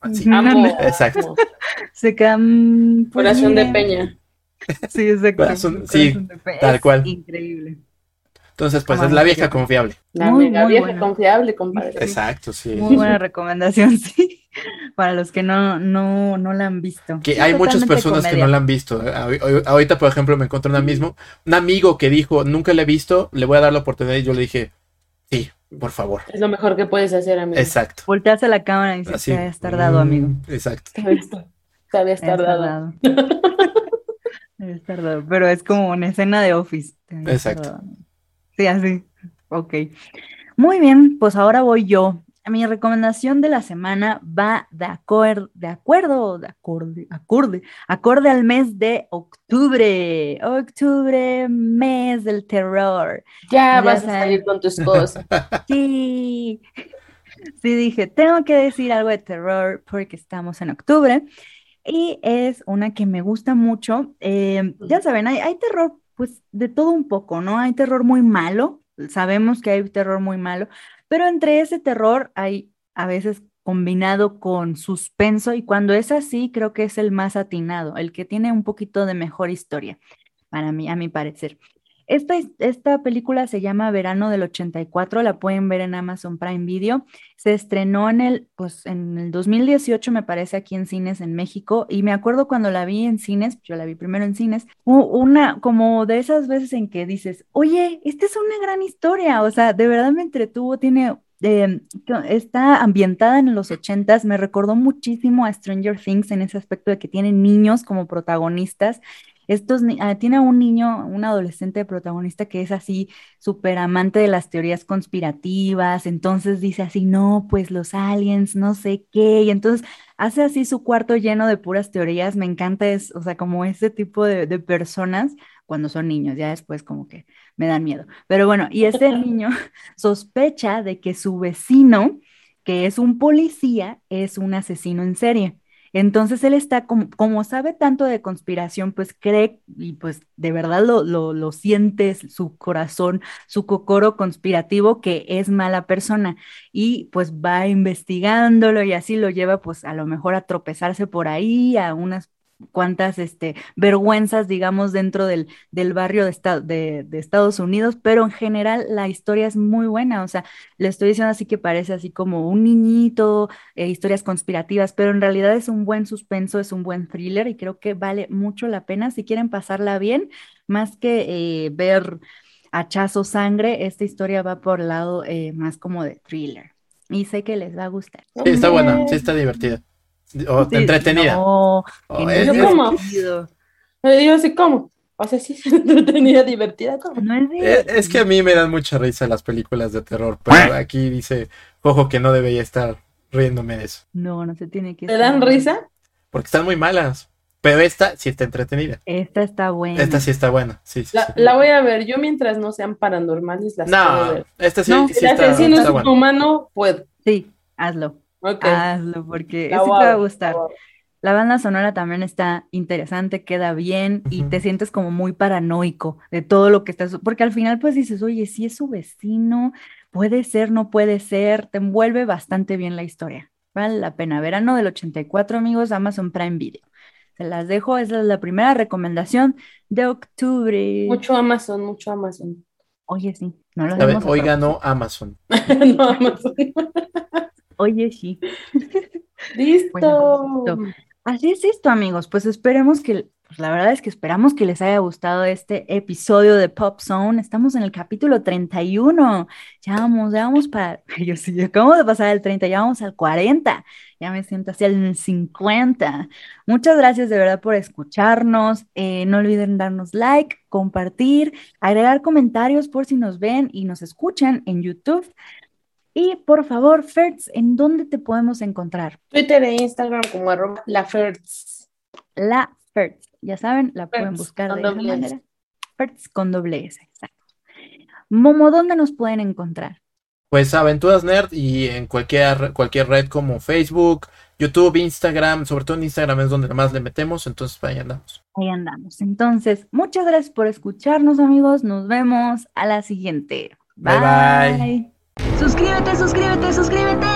así. Amo. Exacto. Se queda. pues Corazón de peña. Sí, exacto. Corazón- sí, Corazón de peña. tal Es cual. Increíble. Entonces, pues es la vieja confiable. La Muy, mega muy vieja buena. confiable, compadre. Exacto, sí. Muy buena recomendación, sí. Para los que no, no, no la han visto. Que Sí, hay muchas personas que no la han visto. Ahor- ahor- Ahorita, por ejemplo, me encontré una mismo, un amigo que dijo, nunca la he visto, le voy a dar la oportunidad y yo le dije, sí, por favor. Es lo mejor que puedes hacer, amigo. Exacto. Volteas a la cámara y dices, Así. te habías tardado, amigo. Mm, Exacto. Te habías- tardado. Te habías tardado. Pero es como una escena de Office. Exacto. tardado. Sí, así. Ok. Muy bien, pues ahora voy yo. Mi recomendación de la semana va de, acuer- de acuerdo, de acorde, acorde, acorde al mes de octubre. Octubre, mes del terror. Ya Ya vas a salir con tus cosas. Sí. Sí, dije, tengo que decir algo de terror porque estamos en octubre y es una que me gusta mucho. Eh, ya saben, hay, hay terror pues de todo un poco, ¿no? Hay terror muy malo, sabemos que hay terror muy malo, pero entre ese terror hay a veces combinado con suspenso y cuando es así creo que es el más atinado, el que tiene un poquito de mejor historia, para mí, a mi parecer. Esta, esta película se llama Verano del 84, la pueden ver en Amazon Prime Video. Se estrenó en el, pues, en el 2018, me parece, aquí en cines en México. Y me acuerdo cuando la vi en cines, yo la vi primero en cines, una como de esas veces en que dices, oye, esta es una gran historia, o sea, de verdad me entretuvo, tiene... eh, está ambientada en los ochentas, me recordó muchísimo a Stranger Things en ese aspecto de que tiene niños como protagonistas estos, ah, tiene un niño, un adolescente protagonista que es así súper amante de las teorías conspirativas, entonces dice así, no, pues los aliens, no sé qué, y entonces hace así su cuarto lleno de puras teorías, me encanta, es, o sea, como ese tipo de, de personas cuando son niños, ya después como que me dan miedo, pero bueno, y este niño sospecha de que su vecino, que es un policía, es un asesino en serie. Entonces él está como, como sabe tanto de conspiración, pues cree y pues de verdad lo, lo, lo siente su corazón, su cocoro conspirativo que es mala persona. Y pues va investigándolo y así lo lleva pues a lo mejor a tropezarse por ahí, a unas cuantas este, vergüenzas, digamos, dentro del, del barrio de, esta- de, de Estados Unidos, pero en general la historia es muy buena, o sea, le estoy diciendo así que parece así como un niñito, eh, historias conspirativas, pero en realidad es un buen suspenso, es un buen thriller y creo que vale mucho la pena si quieren pasarla bien, más que eh, ver hachazo sangre, esta historia va por lado eh, más como de thriller. Y sé que les va a gustar. Sí, está buena, sí está divertida. O Sí, entretenida. No, O que no es- es es- ¿Cómo? divertido. Me digo así, ¿cómo? O sea, sí, se entretenida, divertida, ¿cómo? No es Eh. Es que a mí me dan mucha risa las películas de terror, pero aquí dice, ojo que no debería estar riéndome de eso, No, no se tiene que ¿Te dan risa? porque están muy malas. Pero esta sí está entretenida. Esta está buena. Esta sí está buena. Sí, sí, La, sí. la voy a ver. Yo mientras no sean paranormales las puedo No, ver. esta sí, No, sí Si el asesino es humano, puedo. Sí, hazlo. Ok. Hazlo, porque La eso te voy a va a gustar. ver. La banda sonora también está interesante, queda bien y te sientes como muy paranoico de todo lo que estás, porque al final pues dices, oye, si es su vecino, puede ser, no puede ser, te envuelve bastante bien la historia. Vale la pena. Verano del 84, amigos, Amazon Prime Video. Se las dejo, esa es la primera recomendación de octubre. Mucho Amazon, mucho Amazon. Oye, sí, no lo A ver, hacemos a hoy propósito. ganó Amazon. no, Amazon. Oye, sí. Listo. Bueno, listo. Así es esto, amigos. Pues esperemos que pues la verdad es que esperamos que les haya gustado este episodio de Pop Zone. Estamos en el capítulo 31. Ya vamos, ya vamos para. Yo sí, acabamos de pasar el 30, ya vamos al 40. Ya me siento hacia el 50. Muchas gracias de verdad por escucharnos. Eh, no olviden darnos like, compartir, agregar comentarios por si nos ven y nos escuchan en YouTube. Y por favor, Fertz, ¿en dónde te podemos encontrar? Twitter e Instagram como arroba la Fertz. La Fertz. Ya saben, la pueden buscar de esa manera. Fertz con doble S, exacto. Momo, ¿dónde nos pueden encontrar? Pues Aventuras Nerd y en cualquier, cualquier red como Facebook, YouTube, Instagram, sobre todo en Instagram es donde más le metemos, entonces ahí andamos. Ahí andamos. Entonces, muchas gracias por escucharnos, amigos. Nos vemos a la siguiente. Bye bye. bye. Suscríbete, suscríbete, suscríbete.